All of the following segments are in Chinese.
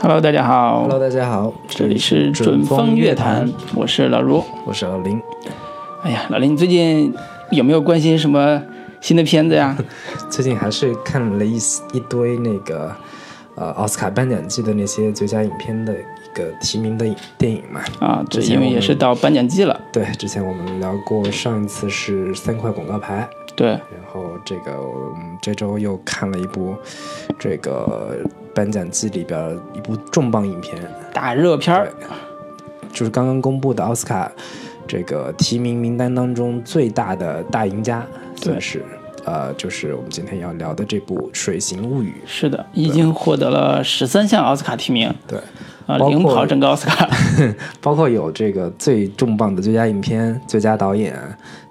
Hello，大家好 Hello，大家好，这里是准风乐坛，我是老卢。我是老林。哎呀，老林，你最近有没有关心什么新的片子呀？最近还是看了一一堆那个呃奥斯卡颁奖季的那些最佳影片的一个提名的电影嘛。啊，对，因为也是到颁奖季了。对，之前我们聊过，上一次是三块广告牌，对，然后这个我们这周又看了一部这个颁奖季里边一部重磅影片，大热片儿。就是刚刚公布的奥斯卡这个提名名单当中最大的大赢家，对。算是呃，就是我们今天要聊的这部《水形物语。是的，已经获得了十三项奥斯卡提名，》。对，啊，领跑整个奥斯卡。包括有这个最重磅的最佳影片、最佳导演、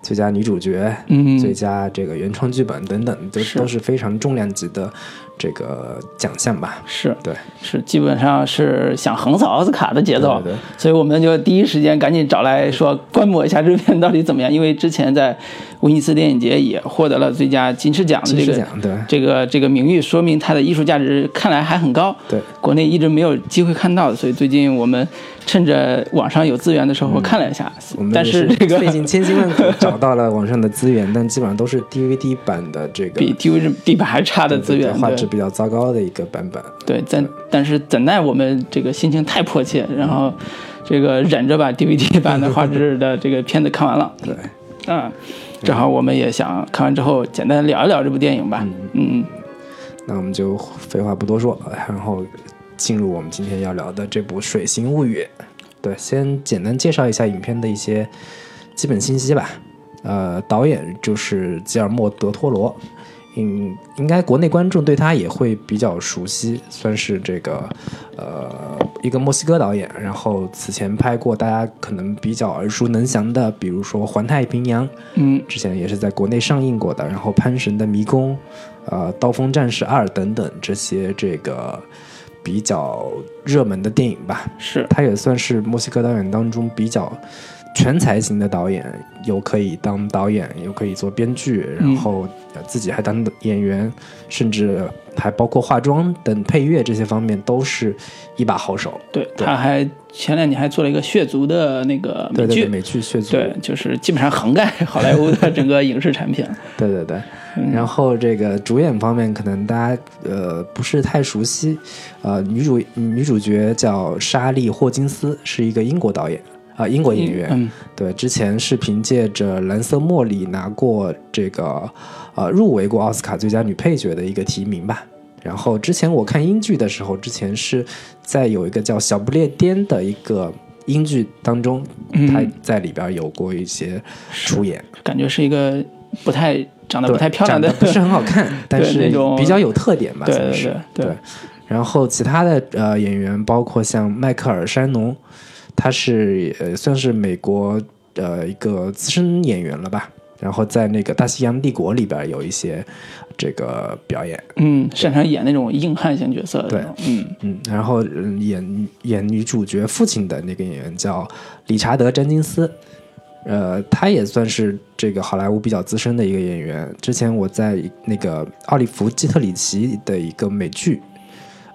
最佳女主角、嗯，最佳这个原创剧本等等，都是。都是非常重量级的这个奖项吧。是对，是，基本上是想横扫奥斯卡的节奏，对对对。所以我们就第一时间赶紧找来说观摩一下这个片到底怎么样，因为之前在威尼斯电影节也获得了最佳金狮奖的这个奖对这个这个名誉，说明它的艺术价值看来还很高。对，国内一直没有机会看到，所以最近我们趁着网上有资源的时候看了一下，但是这个费尽千辛万苦找到了网上的资源，但基本上都是 DVD 版的这个比 DVD 版还差的资源，画质比较糟糕的一个版本。对，但但是怎奈我们这个心情太迫切，然后这个忍着把 DVD 版的画质的这个片子看完了。对，嗯，正好我们也想看完之后简单聊一聊这部电影吧。嗯，那我们就废话不多说，然后进入我们今天要聊的这部《水形物语》。对，先简单介绍一下影片的一些基本信息吧。呃，导演就是吉尔莫·德托罗，应应该国内观众对他也会比较熟悉，算是这个呃一个墨西哥导演。然后此前拍过大家可能比较耳熟能详的，比如说《环太平洋》，嗯，之前也是在国内上映过的，然后《潘神的迷宫》、呃《刀锋战士二》等等这些这个比较热门的电影吧。是他也算是墨西哥导演当中比较全才型的导演，又可以当导演，又可以做编剧，然后呃自己还当演员，甚至还包括化妆等配乐这些方面都是一把好手。对，他还前两年还做了一个血族的那个美剧，对对对，美剧《血族》对，就是基本上涵盖 好莱坞的整个影视产品。对 对对，嗯然后这个主演方面，可能大家呃不是太熟悉，呃，女主女主角叫莎莉·霍金斯，是一个英国导演啊、英国演员。嗯，对，之前是凭借着《蓝色茉莉》拿过这个呃入围过奥斯卡最佳女配角的一个提名吧。然后之前我看英剧的时候，之前是在有一个叫《小不列颠》的一个英剧当中，嗯她在里边有过一些出演。感觉是一个不太长得，不太漂亮的长得不是很好看，但是比较有特点吧，对算是对对对。然后其他的呃演员包括像迈克尔·山农，他是呃算是美国呃一个资深演员了吧。然后在那个《大西洋帝国》里边有一些这个表演，嗯，擅长演那种硬汉型角色的那种。嗯，嗯，然后嗯演演女主角父亲的那个演员叫理查德·詹金斯，呃，他也算是这个好莱坞比较资深的一个演员。之前我在那个奥利弗·基特里奇的一个美剧，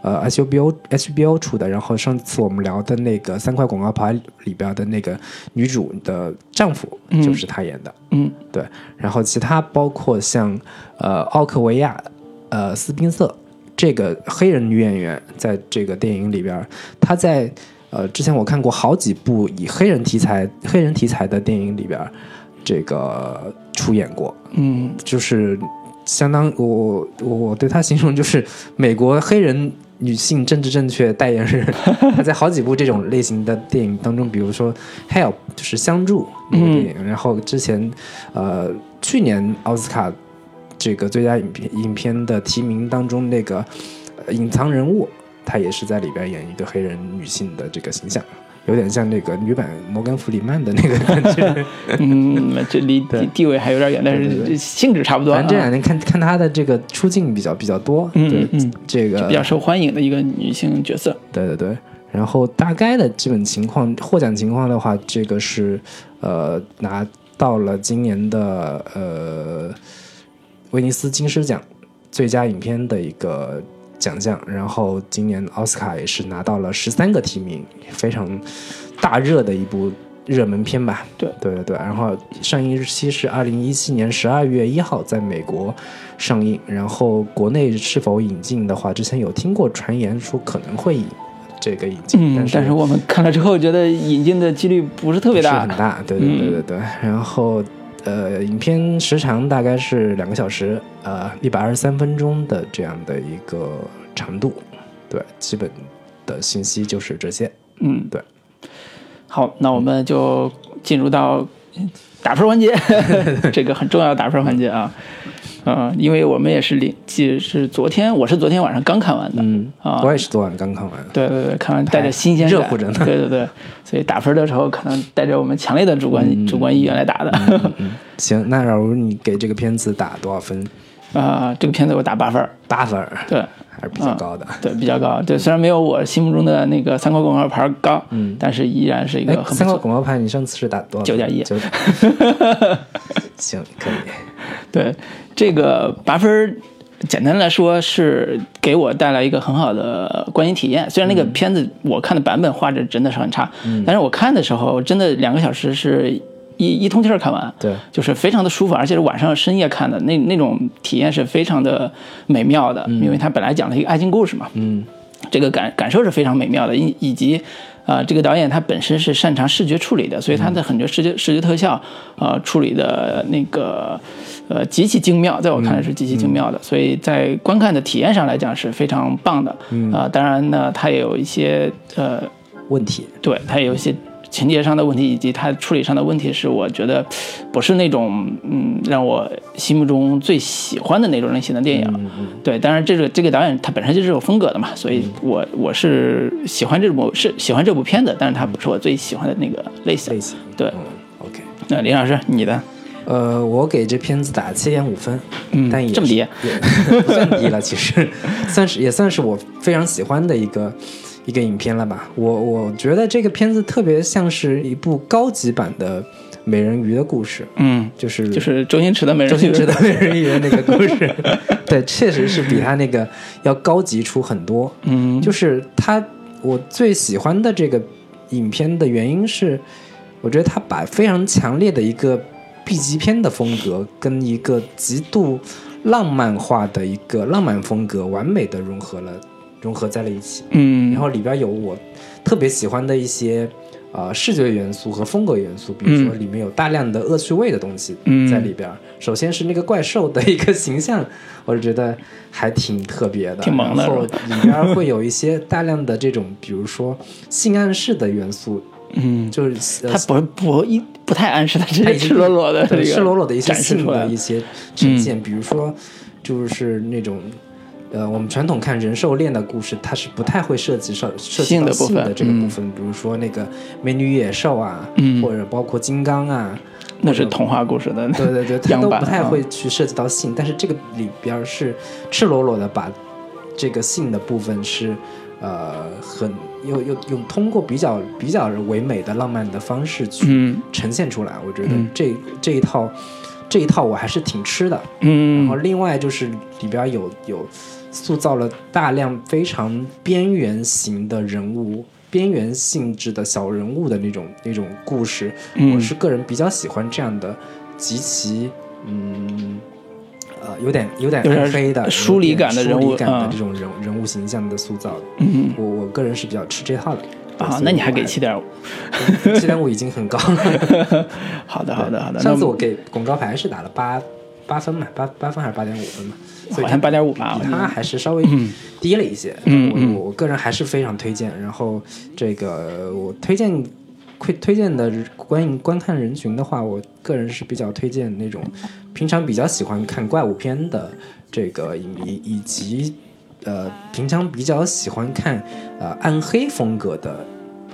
呃，HBO HBO 出的，然后上次我们聊的那个三块广告牌里边的那个女主的丈夫嗯就是他演的。嗯对，然后其他包括像呃奥克维亚、呃斯宾塞这个黑人女演员，在这个电影里边，她在呃之前我看过好几部以黑人题材黑人题材的电影里边，这个出演过，嗯，就是相当我我我对他形容就是美国黑人。女性政治正确代言人，她在好几部这种类型的电影当中，比如说《Help》就是相助那个电影，然后之前呃，去年奥斯卡这个最佳影片影片的提名当中，那个、呃隐藏人物，她也是在里边演一个黑人女性的这个形象，有点像那个女版摩根·弗里曼的那个感觉。嗯，这离对地地位还有点远，但是性质差不多。反正这啊两年看看她的这个出镜比较比较多，嗯嗯这个比较受欢迎的一个女性角色。对对对，然后大概的基本情况，获奖情况的话，这个是呃拿到了今年的呃威尼斯金狮奖最佳影片的一个奖项，然后今年奥斯卡也是拿到了十三个提名，非常大热的一部热门片吧。对对对对，然后上映日期是二零一七年十二月一号在美国上映，然后国内是否引进的话，之前有听过传言说可能会引这个引进，嗯，但是但是我们看了之后觉得引进的几率不是特别大不是很。大，对对对对对。然后呃，影片时长大概是两个小时，呃，一百二十三分钟的这样的一个长度，对，基本的信息就是这些。嗯，对。好，那我们就进入到打分环节，这个很重要的打分环节啊。嗯、因为我们也是临，记是昨天，我是昨天晚上刚看完的，嗯，啊我也是昨晚刚看完。对对对，看完带着新鲜感，热乎着呢对对对，所以打分的时候可能带着我们强烈的主观、主观意愿来打的。嗯，行，那假如你给这个片子打多少分？啊、这个片子我打八分儿，八分，对还是比较高的。对，比较高。对，虽然没有我心目中的那个三块广告牌高，嗯但是依然是一哎个，很不错。广告牌，你上次是打多少九点一九。行，可以。对，这个八分儿，简单来说是给我带来一个很好的观影体验。虽然那个片子我看的版本画质真的是很差，嗯但是我看的时候真的两个小时是一一通气儿看完。对，就是非常的舒服，而且是晚上深夜看的那那种体验是非常的美妙的，因为它本来讲了一个爱情故事嘛，嗯这个感感受是非常美妙的，以以及啊、呃这个导演他本身是擅长视觉处理的，所以他的很多视觉视觉特效呃处理的那个呃极其精妙，在我看来是极其精妙的，所以在观看的体验上来讲是非常棒的。啊、当然呢，它也有一些呃问题。对，它也有一些情节上的问题，以及它处理上的问题，是我觉得不是那种嗯让我心目中最喜欢的那种类型的电影。嗯嗯对，当然这个这个导演他本身就是有风格的嘛，所以我我是喜欢这部是喜欢这部片子，但是它不是我最喜欢的那个类型类。型。对，嗯，OK。那林老师你的呃，我给这片子打七点五分，嗯但也这么低也不 算低了，其实算是也算是我非常喜欢的一个一个影片了吧。我我觉得这个片子特别像是一部高级版的美人鱼的故事，嗯，就是就是周星驰的美人鱼，周星驰的美人鱼的那个故事，对，确实是比他那个要高级出很多。嗯，就是他，我最喜欢的这个影片的原因是，我觉得他把非常强烈的一个 B 级片的风格跟一个极度浪漫化的一个浪漫风格完美的融合了，融合在了一起。嗯，然后里边有我特别喜欢的一些呃视觉元素和风格元素，比如说嗯。里面有大量的恶趣味的东西嗯在里边。首先是那个怪兽的一个形象，我就觉得还挺特别的，挺萌的然后里边会有一些大量的这种，比如说性暗示的元素，嗯，就是呃他不不一不太暗示，他直接它已经赤裸裸的赤裸裸的一些性的一些呈现，比如说就是那种。呃，我们传统看人兽恋的故事，它是不太会涉及涉涉及到性的这个部嗯。分，比如说那个美女与野兽啊，嗯。或者包括金刚啊，那是童话故事的，对对对，它都不太啊会去涉及到性，但是这个里边是赤裸裸的把这个性的部分是呃很又又用通过比较比较唯美的浪漫的方式去嗯。呈现出来，我觉得嗯。这这一套这一套我还是挺吃的。嗯。然嗯后另外就是里边有有塑造了大量非常边缘型的人物。边缘性质的小人物的那种那种故事，嗯。我是个人比较喜欢这样的极其嗯呃有点有点黑的疏离感的人物疏离感的嗯。这种人人物形象的塑造，嗯。我我个人是比较吃这套的啊，那你还给七点五？七点五已经很高了。好的好的好的，上次我给广告牌是打了八八分嘛，八八分还是八点五分嘛，所以好像八点五吧，比它还是稍微低了一些。我我个人还是非常推荐。然后这个我推荐推推荐的观影观看人群的话，我个人是比较推荐那种平常比较喜欢看怪物片的这个影迷，以及呃平常比较喜欢看呃暗黑风格的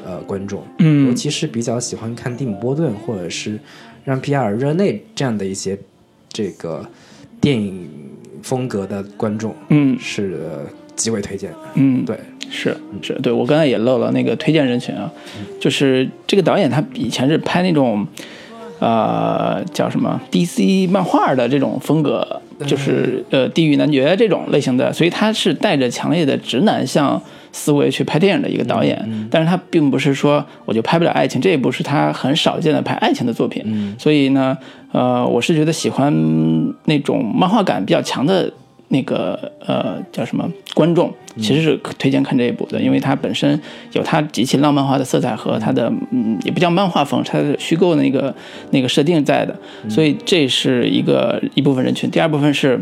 呃观众。嗯尤其是比较喜欢看蒂姆·波顿或者是让皮埃尔·热内这样的一些这个电影风格的观众，嗯。是呃极为推荐。嗯，对，是是，对我刚才也漏了那个推荐人群啊，就是这个导演他以前是拍那种呃叫什么？DC 漫画的这种风格，就是呃地狱男爵这种类型的，所以他是带着强烈的直男向思维去拍电影的一个导演，但是他并不是说我就拍不了爱情，这一部是他很少见的拍爱情的作品，所以呢，呃，我是觉得喜欢那种漫画感比较强的。那个呃叫什么观众其实是推荐看这一部的，因为它本身有它极其浪漫化的色彩和它的嗯也不叫漫画风，它的虚构的那个那个设定在的，所以这是一个一部分人群。第二部分是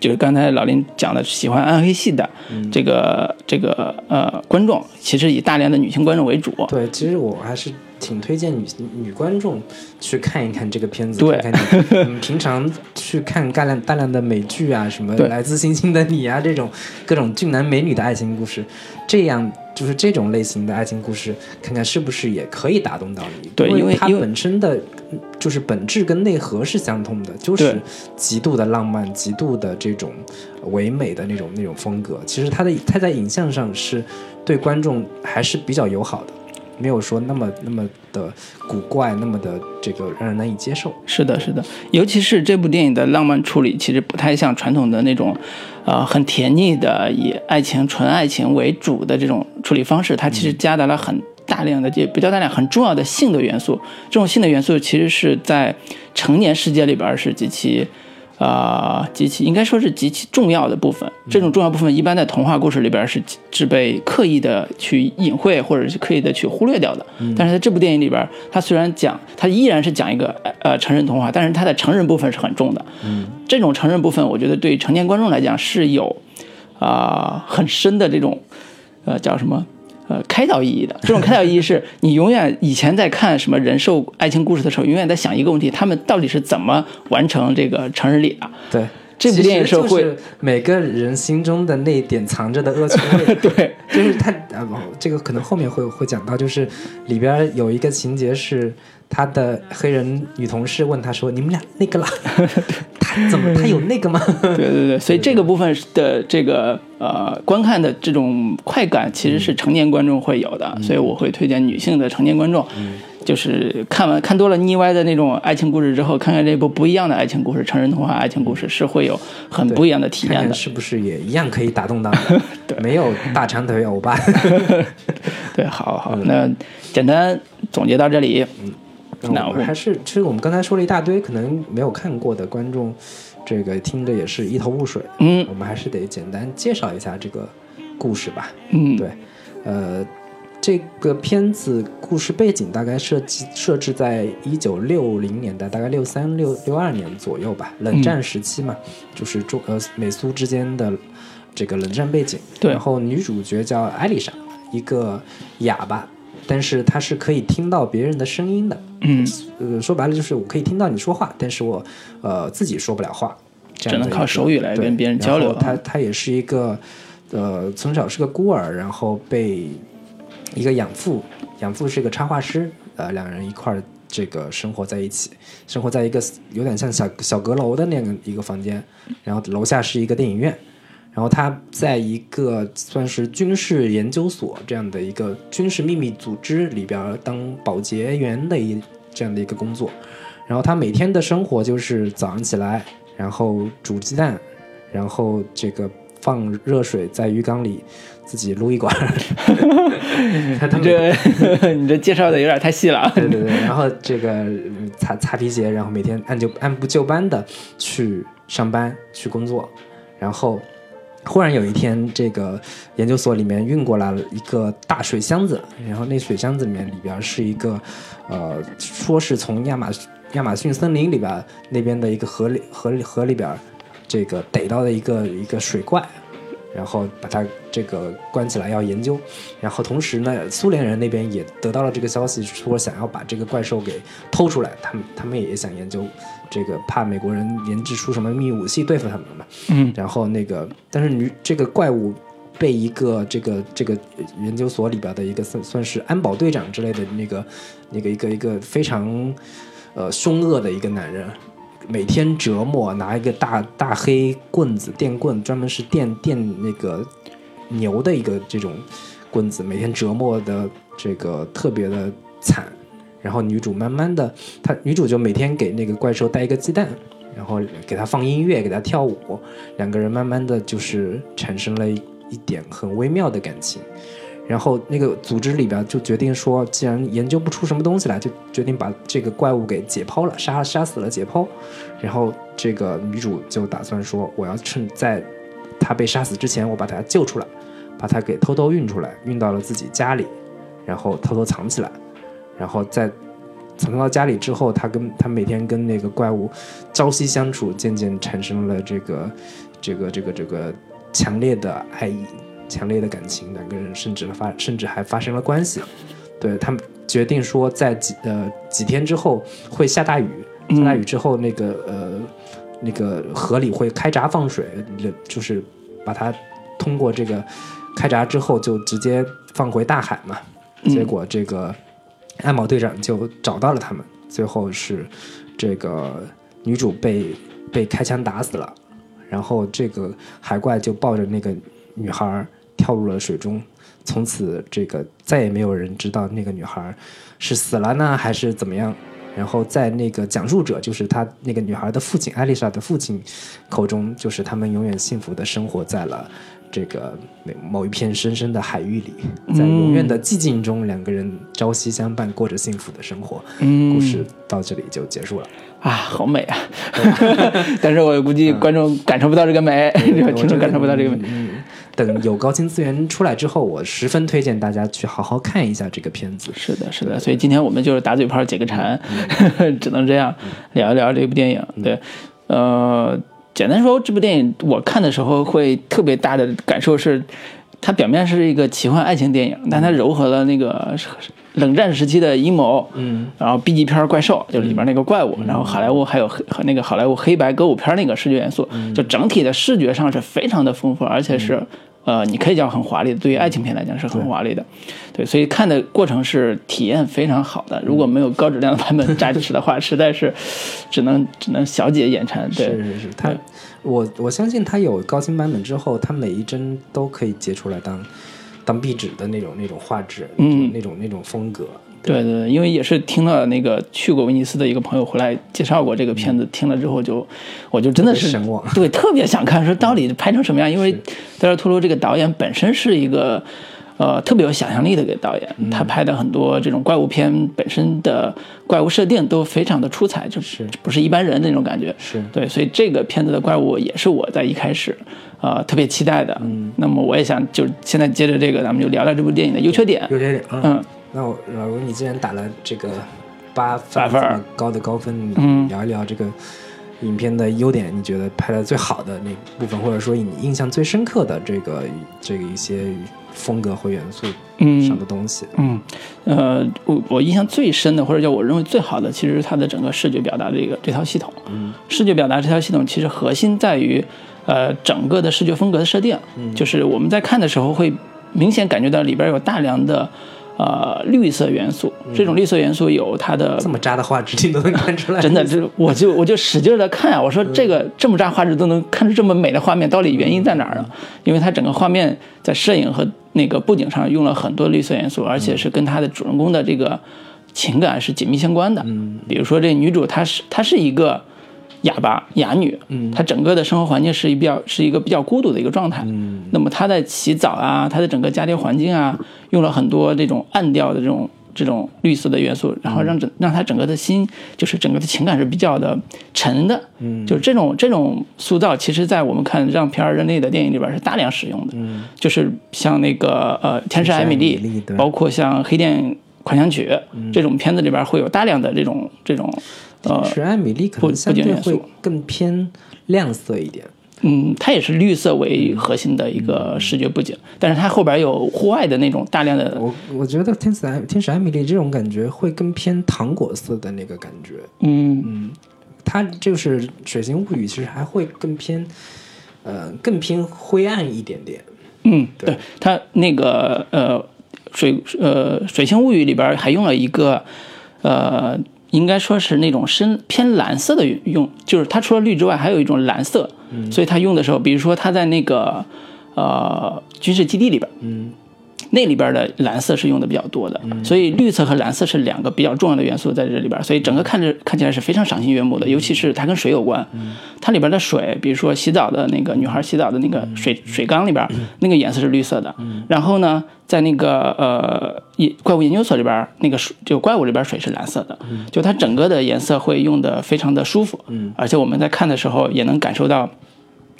就是刚才老林讲的喜欢暗黑系的这个这个呃观众，其实以大量的女性观众为主。对，其实我还是。挺推荐女女观众去看一看这个片子，对，看 你平常去看大量大量的美剧啊，什么《来自星星的你》啊，这种各种俊男美女的爱情故事，这样就是这种类型的爱情故事，看看是不是也可以打动到你？对，因为它本身的就是本质跟内核是相通的，就是极度的浪漫，极度的这种唯美的那种那种风格。其实它的它在影像上是对观众还是比较友好的。没有说那么那么的古怪，那么的这个让人难以接受。是的，是的，尤其是这部电影的浪漫处理，其实不太像传统的那种，呃，很甜腻的以爱情纯爱情为主的这种处理方式。它其实夹杂了很大量的，也不叫大量，很重要的性的元素。这种性的元素其实是在成年世界里边是极其。呃，极其应该说是极其重要的部分。这种重要部分一般在童话故事里边是是被刻意的去隐晦，或者是刻意的去忽略掉的。但是在这部电影里边，它虽然讲，它依然是讲一个呃成人童话，但是它的成人部分是很重的。嗯，这种成人部分，我觉得对成年观众来讲是有啊很深的这种呃叫什么？呃，开导意义的这种开导意义是你永远以前在看什么人兽爱情故事的时候，永远在想一个问题：他们到底是怎么完成这个成人礼的？对，这部电影是会每个人心中的那点藏着的恶趣味。对，就是他啊，这个可能后面会会讲到，就是里边有一个情节是。他的黑人女同事问他说：“你们俩那个了？他怎么他有那个吗？”对对对，所以这个部分的这个呃观看的这种快感，其实是成年观众会有的，所以我会推荐女性的成年观众，就是看完看多了腻歪的那种爱情故事之后，看看这部不一样的爱情故事，成人童话爱情故事是会有很不一样的体验的，是不是也一样可以打动到？对没有大长腿欧巴。对，好好，那简单总结到这里。那我们还是，其实我们刚才说了一大堆，可能没有看过的观众，这个听着也是一头雾水。嗯，我们还是得简单介绍一下这个故事吧。嗯，对，呃，这个片子故事背景大概设计设置在一九六零年代，大概六三六六二年左右吧，冷战时期嘛，就是中呃美苏之间的这个冷战背景。对，然后女主角叫艾丽莎，一个哑巴。但是他是可以听到别人的声音的，嗯，呃，说白了就是我可以听到你说话，但是我呃自己说不了话，只能靠手语来跟别人交流。他他也是一个呃从小是个孤儿，然后被一个养父，养父是一个插画师，呃，两人一块儿这个生活在一起，生活在一个有点像小小阁楼的那个一个房间，然后楼下是一个电影院。然后他在一个算是军事研究所这样的一个军事秘密组织里边当保洁员的一这样的一个工作，然后他每天的生活就是早上起来，然后煮鸡蛋，然后这个放热水在浴缸里自己撸一管。你这 你这介绍的有点太细了。对对对，然后这个擦擦皮鞋，然后每天按就按部就班的去上班去工作，然后。忽然有一天，这个研究所里面运过来了一个大水箱子，然后那水箱子里面里边是一个，呃，说是从亚马亚马逊森林里边那边的一个河里河里河里边，这个逮到的一个一个水怪。然后把它这个关起来要研究，然后同时呢，苏联人那边也得到了这个消息，说想要把这个怪兽给偷出来，他们他们也想研究这个，怕美国人研制出什么秘密武器对付他们嘛。嗯。然后那个，但是女这个怪物被一个这个这个研究所里边的一个算算是安保队长之类的那个那个一个一个非常呃凶恶的一个男人。每天折磨，拿一个大大黑棍子，电棍，专门是电电那个牛的一个这种棍子，每天折磨的这个特别的惨，然后女主慢慢的，她女主就每天给那个怪兽带一个鸡蛋，然后给他放音乐，给他跳舞，两个人慢慢的就是产生了一点很微妙的感情。然后那个组织里边就决定说，既然研究不出什么东西来，就决定把这个怪物给解剖了，杀杀死了解剖。然后这个女主就打算说，我要趁在他被杀死之前，我把他救出来，把他给偷偷运出来，运到了自己家里，然后偷偷藏起来，然后在藏到家里之后，他跟他每天跟那个怪物朝夕相处，渐渐产生了这个这个这个这个强烈的爱意。强烈的感情，两个人甚至发，甚至还发生了关系。对他们决定说，在几呃几天之后会下大雨，下大雨之后，那个呃那个河里会开闸放水，就是把它通过这个开闸之后就直接放回大海嘛。结果这个安保队长就找到了他们，最后是这个女主被被开枪打死了，然后这个海怪就抱着那个女孩。跳入了水中，从此这个再也没有人知道那个女孩是死了呢还是怎么样。然后在那个讲述者，就是他那个女孩的父亲艾丽莎的父亲口中，就是他们永远幸福的生活在了这个某一片深深的海域里，在永远的寂静中，两个人朝夕相伴，过着幸福的生活。故事到这里就结束了。啊，好美啊！但是我估计观众感受不到这个美，听众感受不到这个美。等有高清资源出来之后，我十分推荐大家去好好看一下这个片子。是的，是的。所以今天我们就是打嘴炮解个馋，只能这样聊一聊这部电影。对，呃，简单说，这部电影我看的时候会特别大的感受是，它表面是一个奇幻爱情电影，但它糅合了那个。冷战时期的阴谋，嗯，然后 B 级片怪兽，就里边那个怪物，然后好莱坞还有和那个好莱坞黑白歌舞片那个视觉元素，就整体的视觉上是非常的丰富，而且是呃，你可以讲很华丽的。对于爱情片来讲是很华丽的，对，所以看的过程是体验非常好的。如果没有高质量的版本加持的话，实在是只能只能小姐眼馋。对，是是是，他我我相信他有高清版本之后，他每一帧都可以截出来当。当壁纸的那种那种画质，嗯，那种那种风格，对对对，因为也是听了那个去过威尼斯的一个朋友回来介绍过这个片子，听了之后就，我就真的是对，特别想看，说到底拍成什么样？因为德尔托罗这个导演本身是一个。呃，特别有想象力的一个导演，他拍的很多这种怪物片本身的怪物设定都非常的出彩，就是不是一般人那种感觉。是对，所以这个片子的怪物也是我在一开始呃特别期待的。嗯，那么我也想就现在接着这个，咱们就聊聊这部电影的优缺点。优缺点，嗯，那我老卢，你既然打了这个八八分高的高分，嗯，聊一聊这个影片的优点，你觉得拍的最好的那部分，或者说你印象最深刻的这个这个一些。风格和元素上的东西，嗯，呃，我我印象最深的，或者叫我认为最好的，其实是它的整个视觉表达的这个这套系统。嗯，视觉表达这套系统其实核心在于，呃，整个的视觉风格的设定，就是我们在看的时候会明显感觉到里边有大量的。呃，绿色元素，这种绿色元素有它的这么渣的画质，你都能看出来。真的，这我就我就使劲的看啊！我说这个这么渣画质都能看出这么美的画面，到底原因在哪儿呢？因为它整个画面在摄影和那个布景上用了很多绿色元素，而且是跟它的主人公的这个情感是紧密相关的。嗯，比如说这女主，她是她是一个。哑巴哑女，嗯，她整个的生活环境是一比较是一个比较孤独的一个状态，嗯，那么她在洗澡啊，她的整个家庭环境啊，用了很多这种暗调的这种这种绿色的元素，然后让整让她整个的心就是整个的情感是比较的沉的，嗯，就是这种这种塑造，其实在我们看让皮尔人类的电影里边是大量使用的，嗯，就是像那个呃天使艾米丽，包括像黑店狂想曲这种片子里边会有大量的这种这种。呃，是艾米丽可能相对会更偏亮色一点。嗯，它也是绿色为核心的一个视觉布景，但是它后边有户外的那种大量的。我我觉得天使艾天使艾米丽这种感觉会更偏糖果色的那个感觉。嗯嗯，它就是水形物语，其实还会更偏，呃，更偏灰暗一点点。嗯，对，它那个呃水呃水星物语里边还用了一个呃。应该说是那种深偏蓝色的用，就是它除了绿之外，还有一种蓝色，所以它用的时候，比如说它在那个呃军事基地里边，嗯，那里边的蓝色是用的比较多的，所以绿色和蓝色是两个比较重要的元素在这里边，所以整个看着看起来是非常赏心悦目的，尤其是它跟水有关，它里边的水，比如说洗澡的那个女孩洗澡的那个水水缸里边，那个颜色是绿色的，然后呢，在那个呃研怪物研究所里边，那个水就怪物里边水是蓝色的，就它整个的颜色会用的非常的舒服，而且我们在看的时候也能感受到。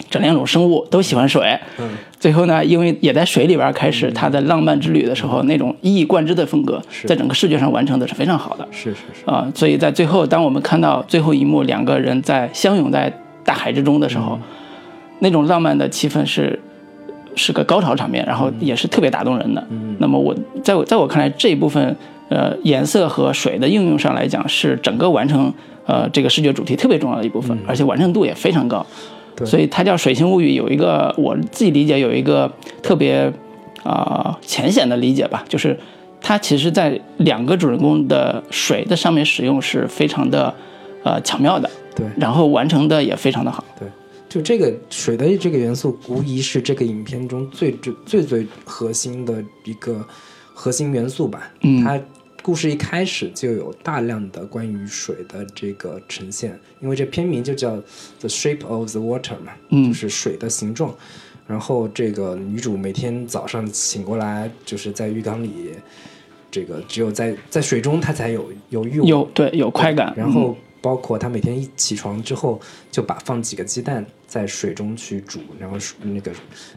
这两种生物都喜欢水，嗯，最后呢，因为也在水里边开始他的浪漫之旅的时候，那种一以贯之的风格，在整个视觉上完成的是非常好的，是是是，啊、所以在最后，当我们看到最后一幕两个人在相拥在大海之中的时候，那种浪漫的气氛是是个高潮场面，然后也是特别打动人的。那么我在我在我看来，这一部分呃颜色和水的应用上来讲，是整个完成呃这个视觉主题特别重要的一部分，而且完成度也非常高。对所以它叫《水星物语》，有一个我自己理解有一个特别啊、浅显的理解吧，就是它其实在两个主人公的水的上面使用是非常的呃巧妙的，对然后完成的也非常的好。对，就这个水的这个元素，无疑是这个影片中最最最最核心的一个核心元素吧。嗯它故事一开始就有大量的关于水的这个呈现，因为这片名就叫《The Shape of the Water》嘛，嗯就是水的形状。然后这个女主每天早上醒过来，就是在浴缸里，这个只有在在水中她才有有欲望，有对有快感，然后包括她每天一起床之后，就把放几个鸡蛋在水中去煮，然后水那个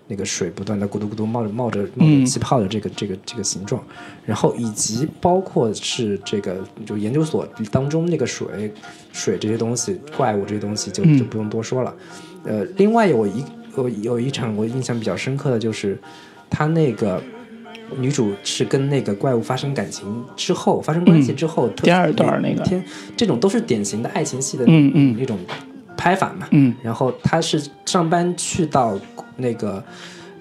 那个水不断的咕嘟咕嘟冒着冒着冒着气泡的这个、这个这个形状，然后以及包括是这个就研究所当中那个水水这些东西怪物这些东西就就不用多说了。呃，另外有一有有一场我印象比较深刻的就是他那个。女主是跟那个怪物发生感情之后，发生关系之后，特第二段那个天这种都是典型的爱情戏的嗯嗯那种拍法嘛。嗯。然后他是上班去到那个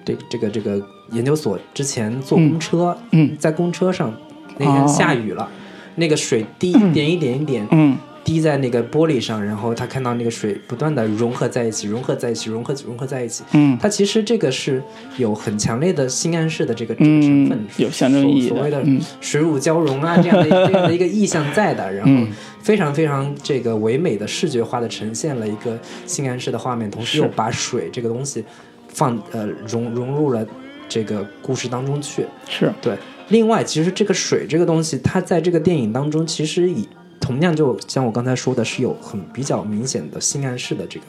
这这个这个研究所之前坐公车，嗯。在公车上那天哦。下雨了，那个水滴一点一点一点嗯滴在那个玻璃上，然后他看到那个水不断的融合在一起，融合在一起，融合融合在一起。嗯。它其实这个是有很强烈的性暗示的这个这个成分嗯，，有象征意义所所谓的嗯。水乳交融啊这样的这样的一个意象在的，然后嗯非常非常这个唯美的视觉化的呈现了一个性暗示的画面，同时又把水这个东西放呃融融入了这个故事当中去。是。对，另外其实这个水这个东西，它在这个电影当中其实以同样就像我刚才说的，是有很比较明显的性暗示的这个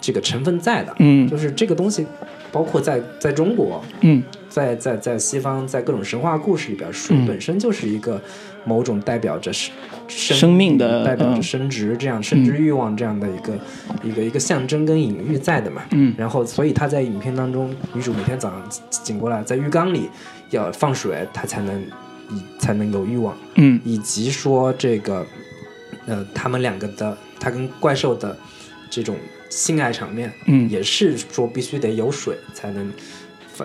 这个成分在的。嗯。就是这个东西，包括在在中国，嗯。在在在西方，在各种神话故事里边，水嗯。本身就是一个某种代表着生生生命的代表着嗯生殖这样生殖欲望这样的一个、一个一个象征跟隐喻在的嘛。嗯。然后，所以他在影片当中，女主每天早上醒过来，在浴缸里要放水，她才能以才能有欲望，嗯。以及说这个呃，他们两个的他跟怪兽的这种性爱场面，嗯。也是说必须得有水才能，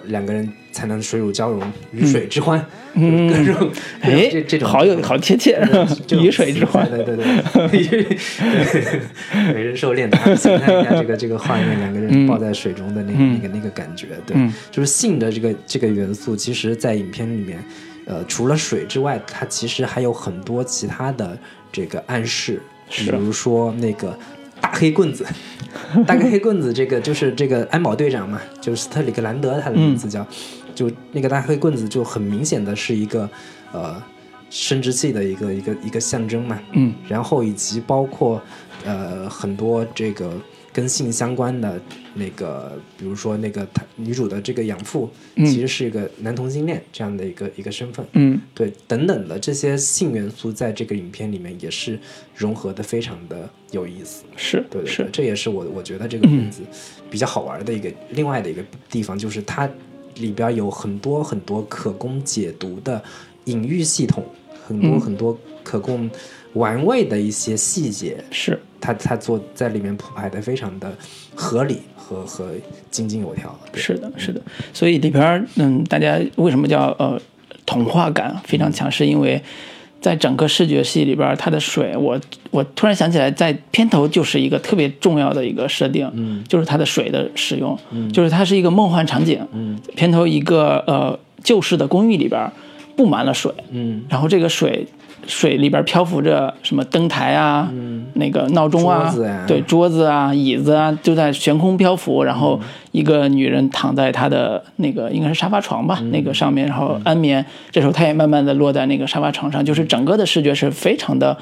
两个人才能水乳交融，鱼水之欢，嗯。各种哎这这种好有好贴切，鱼水之欢，对对对。对，美人兽恋，想象一下这个这个画面，两个人抱在水中的那个、那个那个感觉，对，嗯就是性的这个这个元素，其实在影片里面，呃，除了水之外，它其实还有很多其他的这个暗示，比如说那个。大黑棍子，大黑棍子，这个就是这个安保队长嘛，就是斯特里克兰德，他的名字叫，就那个大黑棍子就很明显的是一个呃生殖器的一个一个一个象征嘛，嗯。然后以及包括呃很多这个跟性相关的那个，比如说那个她女主的这个养父，嗯其实是一个男同性恋这样的一个一个身份，嗯对，等等的这些性元素在这个影片里面也是融合的非常的有意思。是对对是，这也是我我觉得这个片子比较好玩的一个、另外的一个地方，就是它里边有很多很多可供解读的隐喻系统，很多嗯很多可供玩味的一些细节，是，他他做在里面铺排的非常的合理和和井井有条。是的，是的，所以里边，嗯，大家为什么叫呃童话感非常强，是因为在整个视觉系里边，它的水，我我突然想起来，在片头就是一个特别重要的一个设定，嗯就是它的水的使用，嗯就是它是一个梦幻场景，嗯片头一个呃旧式的公寓里边布满了水，嗯然后这个水水里边漂浮着什么灯台啊，那个闹钟啊，嗯桌啊对桌子啊、椅子啊，就在悬空漂浮。然后一个女人躺在她的那个应该是沙发床吧，那个上面，然后安眠。这时候她也慢慢的落在那个沙发床上，就是整个的视觉是非常的。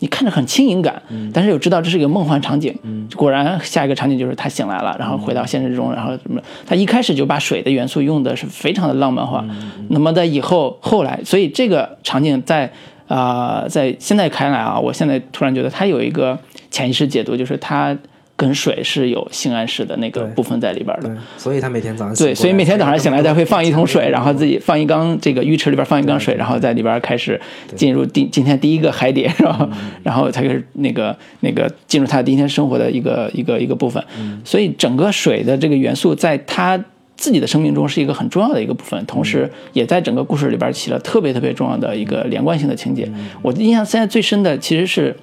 你看着很轻盈感，但是又知道这是一个梦幻场景。果然，下一个场景就是她醒来了，然后回到现实中，然后什么？她一开始就把水的元素用的是非常的浪漫化。那么在以后后来，所以这个场景在啊、在现在看来啊，我现在突然觉得它有一个潜意识解读，就是它跟水是有性暗示的那个部分在里边的。所以他每天早上醒对，所以每天早上醒来，他会放一桶水，然后自己己放一缸这个浴池里边放一缸水，然后在里边开始进入第今天第一个海底，然后然后才开始那个那个进入他第一天生活的一个一个一个部分。所以整个水的这个元素在他自己的生命中是一个很重要的一个部分，同时也在整个故事里边起了特别特别重要的一个连贯性的情节。我印象现在最深的其实是。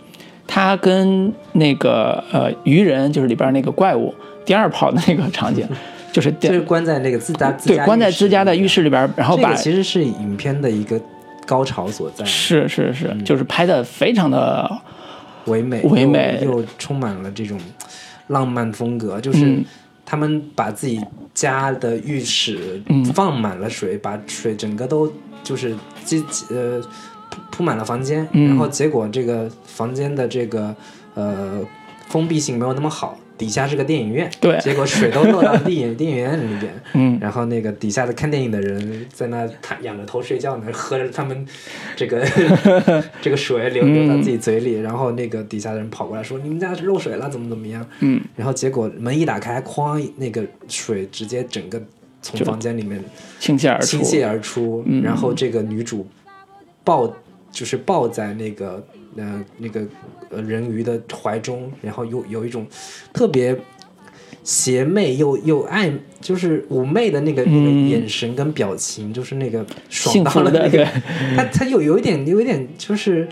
他跟那个呃鱼人，就是里边那个怪物第二炮的那个场景，就是就是关在那个自家自对家关在自家的浴室里边，然后把其实是影片的一个高潮所在，是是是，就是拍的非常的唯美唯美。又又充满了这种浪漫风格，就是嗯。他们把自己家的浴室嗯放满了水，把水整个都就是积呃铺铺满了房间，嗯然后结果这个房间的这个呃封闭性没有那么好。底下是个电影院，对。结果水都漏到电影 电影院里边，嗯。然后那个底下的看电影的人在那躺仰着头睡觉呢，喝着他们这个 这个水流流到自己嘴里，然后那个底下的人跑过来说：“你们家漏水了，怎么怎么样？”嗯，然后结果门一打开，哐，那个水直接整个从房间里面倾泻而出。倾，泻而出，嗯。然后这个女主抱就是抱在那个呃那个呃人鱼的怀中，然后有有一种特别邪魅又又爱，就是妩媚的那个、那个嗯眼神跟表情，就是那个爽到了那个对，他他有有一点有一点就是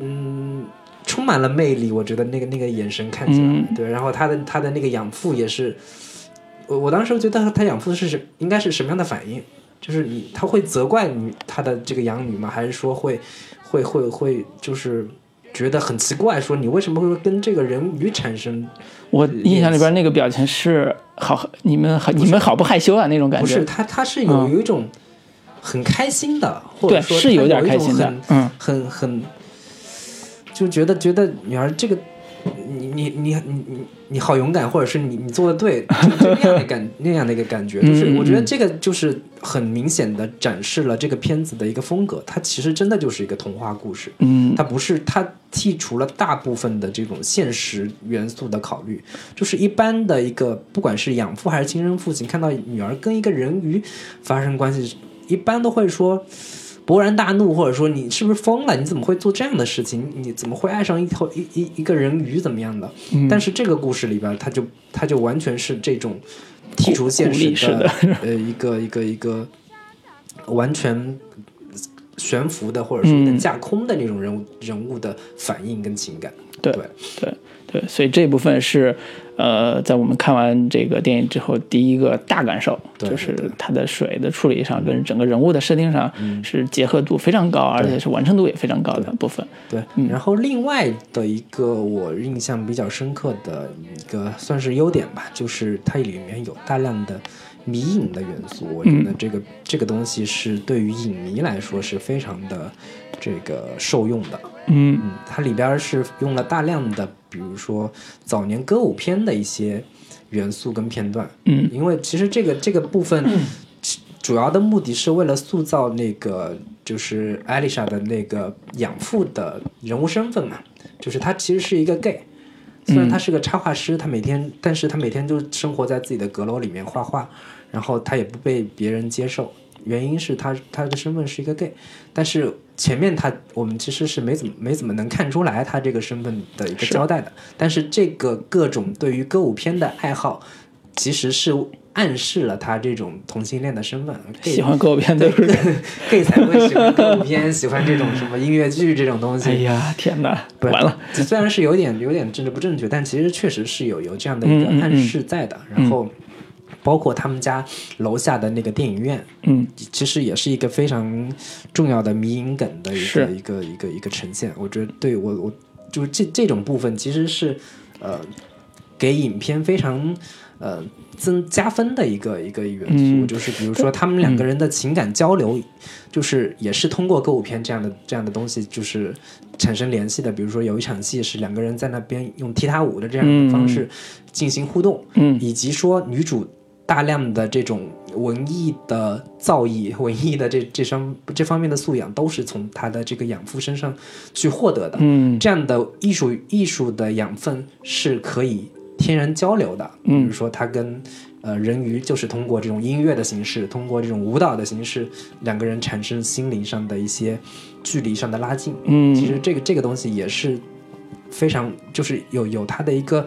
嗯。充满了魅力，我觉得那个那个眼神看起来，嗯对，然后他的他的那个养父也是，我我当时觉得他他养父是什应该是什么样的反应？就是你他会责怪女他的这个养女吗？还是说会会会会就是觉得很奇怪，说你为什么会跟这个人鱼产生？我印象里边那个表情是好，你们好，你们好不害羞啊那种感觉，不是他他是有嗯有一种很开心的，或者，说是有一种开心的很，嗯很很就觉得觉得女儿这个。你你你你你你好勇敢，或者是你你做的对，就就那样的感 那样的一个感觉，就是我觉得这个就是很明显的展示了这个片子的一个风格，它其实真的就是一个童话故事，嗯它不是它剔除了大部分的这种现实元素的考虑，就是一般的一个不管是养父还是亲生父亲，看到女儿跟一个人鱼发生关系，一般都会说。勃然大怒，或者说你是不是疯了？你怎么会做这样的事情？你怎么会爱上一头一一一个人鱼？怎么样的？嗯但是这个故事里边，他就他就完全是这种剔除现实的呃一个一个一个完全悬浮的或者是一个嗯架空的那种人物、人物的反应跟情感。对对对对，所以这部分是呃，在我们看完这个电影之后第一个大感受，对就是它的水的处理上跟整个人物的设定上是结合度非常高，而且是完成度也非常高的部分。对，嗯然后另外的一个我印象比较深刻的一个算是优点吧，就是它里面有大量的迷影的元素。我觉嗯得这个、这个东西是对于影迷来说是非常的这个受用的。嗯嗯，它里边是用了大量的，比如说早年歌舞片的一些元素跟片段。嗯因为其实这个这个部分其主要的目的是为了塑造那个就是艾丽莎的那个养父的人物身份嘛，就是他其实是一个 gay。虽然他是个插画师，他每天，但是他每天就生活在自己的阁楼里面画画，然后他也不被别人接受，原因是他他的身份是一个 gay，但是前面他我们其实是没怎么没怎么能看出来他这个身份的一个交代的，但是这个各种对于歌舞片的爱好，其实是暗示了他这种同性恋的身份。喜欢歌舞片？gay 才会喜欢歌舞片，喜欢这种什么音乐剧这种东西。哎呀，天哪，不完了，，虽然是有点有点政治不正确，但其实确实是有有这样的一个暗示在的。然后，包括他们家楼下的那个电影院，嗯，其实也是一个非常重要的迷影梗的一个一个一个一个呈现。我觉得对我我就是这这种部分其实是呃给影片非常呃增加分的一个一个元素，嗯。就是比如说他们两个人的情感交流，就是也是通过歌舞片这样的这样的东西，就是产生联系的。比如说有一场戏是两个人在那边用踢踏舞的这样的方式进行互动，嗯。以及说女主大量的这种文艺的造诣、文艺的这这方这方面的素养，都是从他的这个养父身上去获得的。嗯这样的艺术艺术的养分是可以天然交流的。嗯比如说他跟呃人鱼就是通过这种音乐的形式，通过这种舞蹈的形式，两个人产生心灵上的一些距离上的拉近。嗯，其实这个这个东西也是非常就是有有它的一个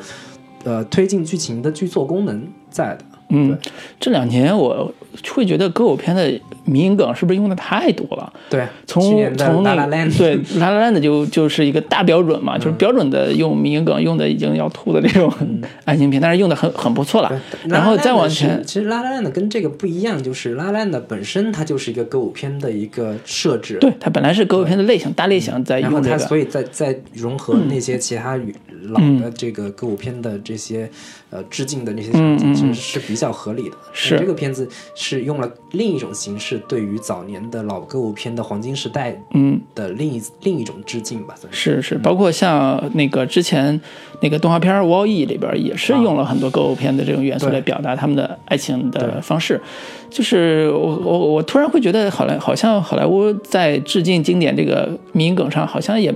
呃推进剧情的剧作功能在的。嗯，这两年我会觉得歌舞片的迷影梗是不是用的太多了？对，从从那对拉拉 La Land 就就是一个大标准嘛，就是标准的用迷影梗用的已经要吐的那种 爱情片，但是用的很很不错了。然后再往前，其实拉拉 land 跟这个不一样，就是拉拉 land 本身它就是一个歌舞片的一个设置，对它本来是歌舞片的类型，大类型在然后用这个。它所以在在融合那些其他语老的这个歌舞片的这些呃致敬的那些场景，其实是比较合理的。是这个片子是用了另一种形式，对于早年的老歌舞片的黄金时代嗯，的另一另一种致敬吧，算是。是是，包括像那个之前那个动画片《Wall E》里边也是用了很多歌舞片的这种元素来表达他们的爱情的方式。就是我我我突然会觉得好莱好像好莱坞在致敬经典这个迷影梗上，好像也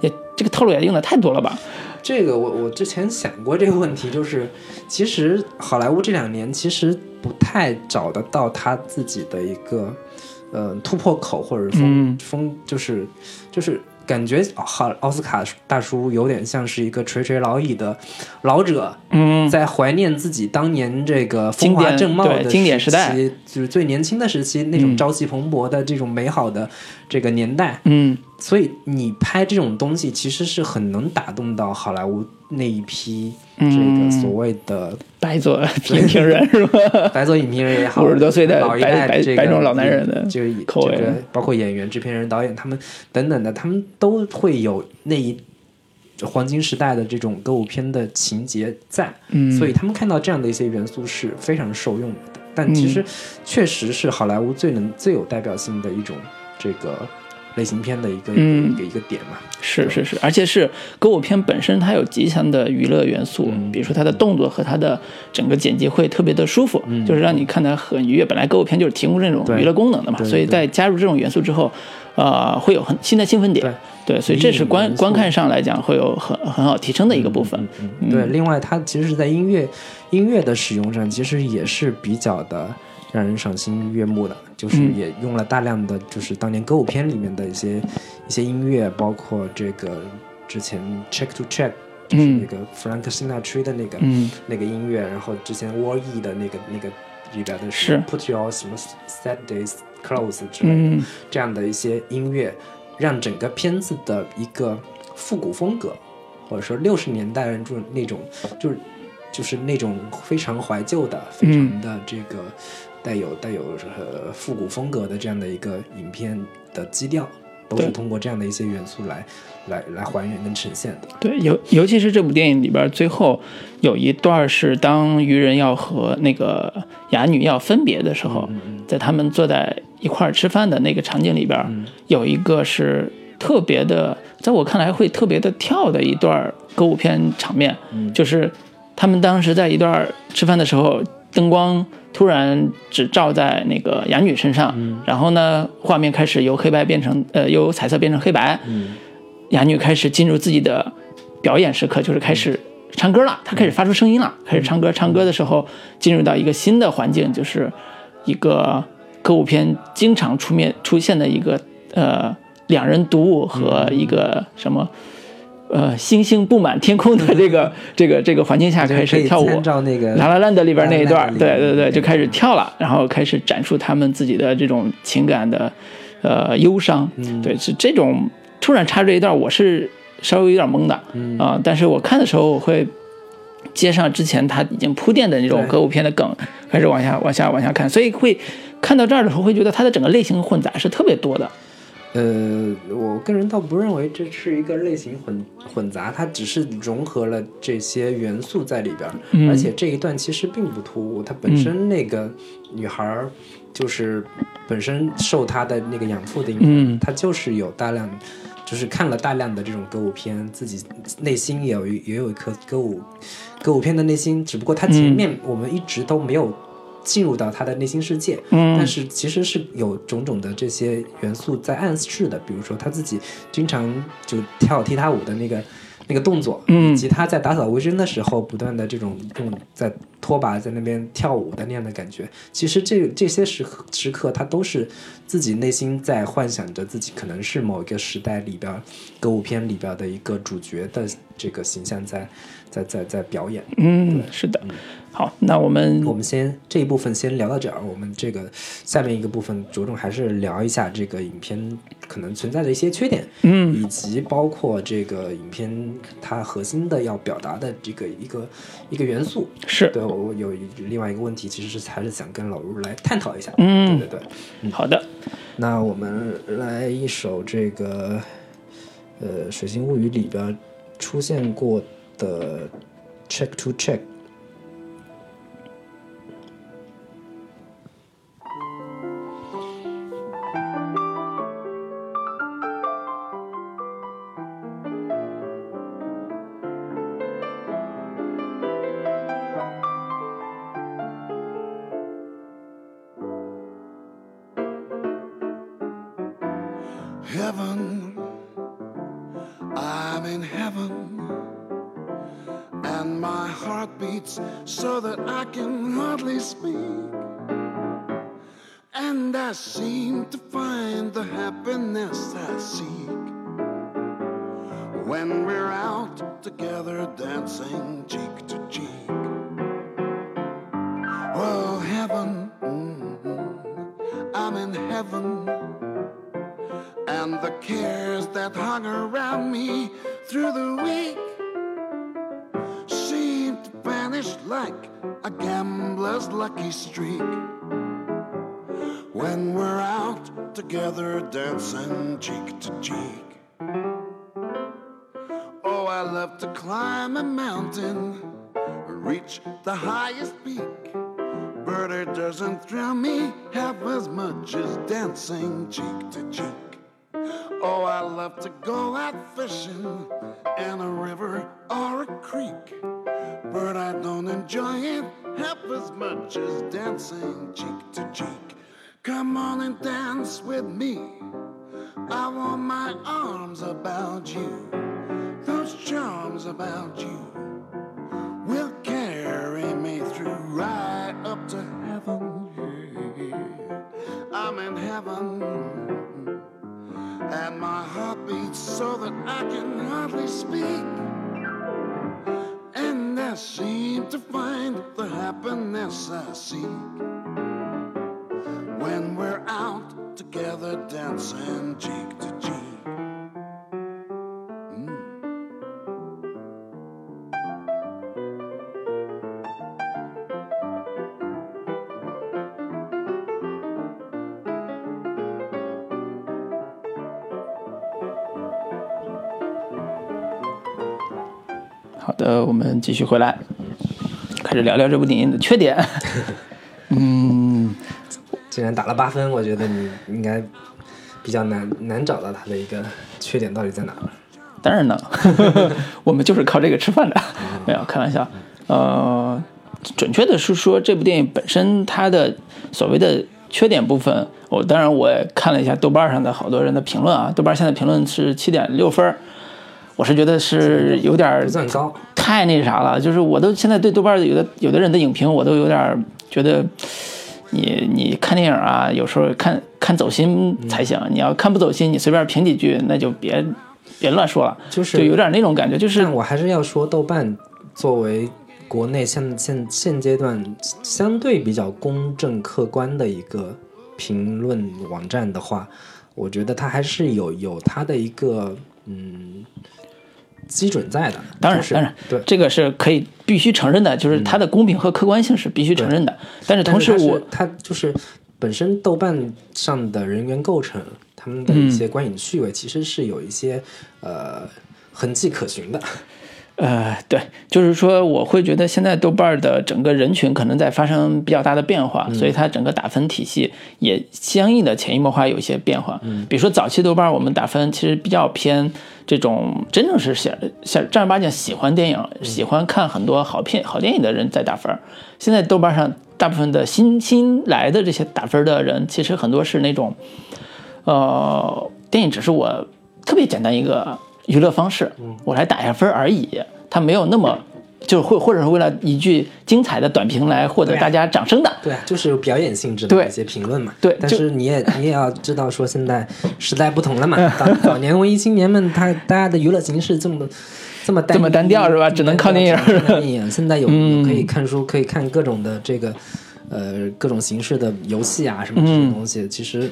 也这个套路也用的太多了吧？这个我我之前想过这个问题，就是其实好莱坞这两年其实不太找得到他自己的一个呃突破口或者风、嗯。风，就是就是感觉好奥斯卡大叔有点像是一个垂垂老矣的老者，嗯，在怀念自己当年这个风华正茂的对经典时代。期，就是最年轻的时期那种朝气蓬勃的这种美好的这个年代。嗯。所以你拍这种东西，其实是很能打动到好莱坞那一批这嗯。个所谓的白左影评人 是吧？白左影评人也好，五十多岁的老一代这个白种老男人的就是口味。这个包括演员、制片人、导演他们等等的，他们都会有那一黄金时代的这种歌舞片的情节在，嗯，所以他们看到这样的一些元素是非常受用的。但其嗯。实确实是好莱坞最能最有代表性的一种这个类型片的一个、嗯。一个一个点嘛。是是是，而且是歌舞片本身它有极强的娱乐元素，嗯。比如说它的动作和它的整个剪辑会特别的舒服，就是让你看得很愉悦。本来歌舞片就是提供这种娱乐功能的嘛，所以在加入这种元素之后，呃，会有很新的兴奋点。对，所以这是观观看上来讲会有很很好提升的一个部分。嗯。对，另外它其实是在音乐音乐的使用上，其实也是比较的让人赏心悦目的，就是嗯。也用了大量的就是当年歌舞片里面的一些一些音乐，包括这个之前 Check to Check。就是嗯。那个弗兰克辛纳吹的那个、嗯。那个音乐，然后之前 War E 的那个那个里边的是。Put Your 什么 Saturdays Close 之类的，嗯。这样的一些音乐，让整个片子的一个复古风格，或者说六十年代的这种那种，就是就是那种非常怀旧的、非常的这个带有带有呃复古风格的这样的一个影片的基调，都是通过这样的一些元素来来来还原跟呈现的。对，尤尤其是这部电影里边最后有一段是当鱼人要和那个哑女要分别的时候，在他们坐在一块儿吃饭的那个场景里边，有一个是特别的，在我看来会特别的跳的一段歌舞片场面，就是他们当时在一段吃饭的时候，灯光突然只照在那个哑女身上，然后呢，画面开始由黑白变成呃由彩色变成黑白，哑女开始进入自己的表演时刻，就是开始唱歌了，她开始发出声音了，开始唱歌。唱歌的时候进入到一个新的环境，就是一个歌舞片经常出面出现的一个呃两人独舞和一个什么呃星星布满天空的这个 这个这个环境下开始跳舞，参照那个《拉拉烂的》里边那一段 Land 里对对对，就开始跳了，然后开始展出他们自己的这种情感的呃忧伤，对，是这种突然插这一段，我是稍微有点懵的啊、但是我看的时候我会。接上之前他已经铺垫的那种歌舞片的梗，开始往下、往下、往下看，所以会看到这儿的时候，会觉得它的整个类型混杂是特别多的。呃，我个人倒不认为这是一个类型混混杂，它只是融合了这些元素在里边而且这一段其实并不突兀，它本身那个女孩儿就是本身受她的那个养父的影响，嗯她就是有大量。就是看了大量的这种歌舞片，自己内心也有一也有一颗歌舞歌舞片的内心，只不过她前面我们一直都没有进入到他的内心世界，嗯。但是其实是有种种的这些元素在暗示的，比如说他自己经常就跳踢踏舞的那个那个动作，嗯。以及他在打扫卫生的时候不断的这种用在拖把在那边跳舞的那样的感觉，其实这这些时刻时刻他都是自己内心在幻想着自己可能是某一个时代里边歌舞片里边的一个主角的这个形象在在在在表演。嗯，是的。好，那我们我们先这一部分先聊到这儿，我们这个下面一个部分着重还是聊一下这个影片可能存在的一些缺点，嗯以及包括这个影片它核心的要表达的这个一个一个元素。是对我有一另外一个问题，其实是还是想跟老卢来探讨一下。嗯对对对。嗯好的，那我们来一首这个呃《水星物语》里边出现过的 Check to Check。Reach the highest peak. But it doesn't thrill me half as much as dancing cheek to cheek. Oh, I love to go out fishing in a river or a creek. But I don't enjoy it half as much as dancing cheek to cheek. Come on and dance with me. I want my arms about you. Those charms about you will right up to heaven. Yeah. I'm in heaven and my heart beats so that I can hardly speak. And I seem to find the happiness I seek when we're out together dancing cheek to cheek. 好的，我们继续回来，开始聊聊这部电影的缺点。嗯，既然打了八分，我觉得你应该比较难难找到它的一个缺点到底在哪儿。当然能，我们就是靠这个吃饭的，没有开玩笑。呃，准确的是说，这部电影本身它的所谓的缺点部分，我当然我也看了一下豆瓣上的好多人的评论啊，豆瓣现在评论是七点六分，我是觉得是有点儿不算高，太那啥了，就是我都现在对豆瓣有的有的人的影评，我都有点觉得你你看电影啊，有时候看看走心才行。你要看不走心，你随便评几句，那就别别乱说了，就是就有点那种感觉，就是但我还是要说，豆瓣作为国内现现现阶段相对比较公正客观的一个评论网站的话，我觉得它还是有有它的一个嗯基准在的。就是当然当然对。这个是可以必须承认的，就是它的公平和客观性是必须承认的。但是同时我它就是本身豆瓣上的人员构成，他们的一些观影趣味，其实是有一些呃痕迹可循的。呃，对，就是说，我会觉得现在豆瓣的整个人群可能在发生比较大的变化，所以它整个打分体系也相应的潜移默化有一些变化。嗯比如说早期豆瓣我们打分其实比较偏这种真正是想想正儿八经喜欢电影、喜欢看很多好片、好电影的人在打分。现在豆瓣上大部分的新新来的这些打分的人，其实很多是那种，呃，电影只是我特别简单一个娱乐方式，我来打一下分而已，它没有那么就是或或者是为了一句精彩的短评来获得大家掌声的。对啊，就是有表演性质的一些评论嘛。对但是你也你也要知道说，现在时代不同了嘛。早早年文艺青年们，他大家的娱乐形式这么这么单这么单调是吧只能靠电影看电影。现在有可以看书，可以看各种的这个呃各种形式的游戏啊什么这嗯些东西，其实。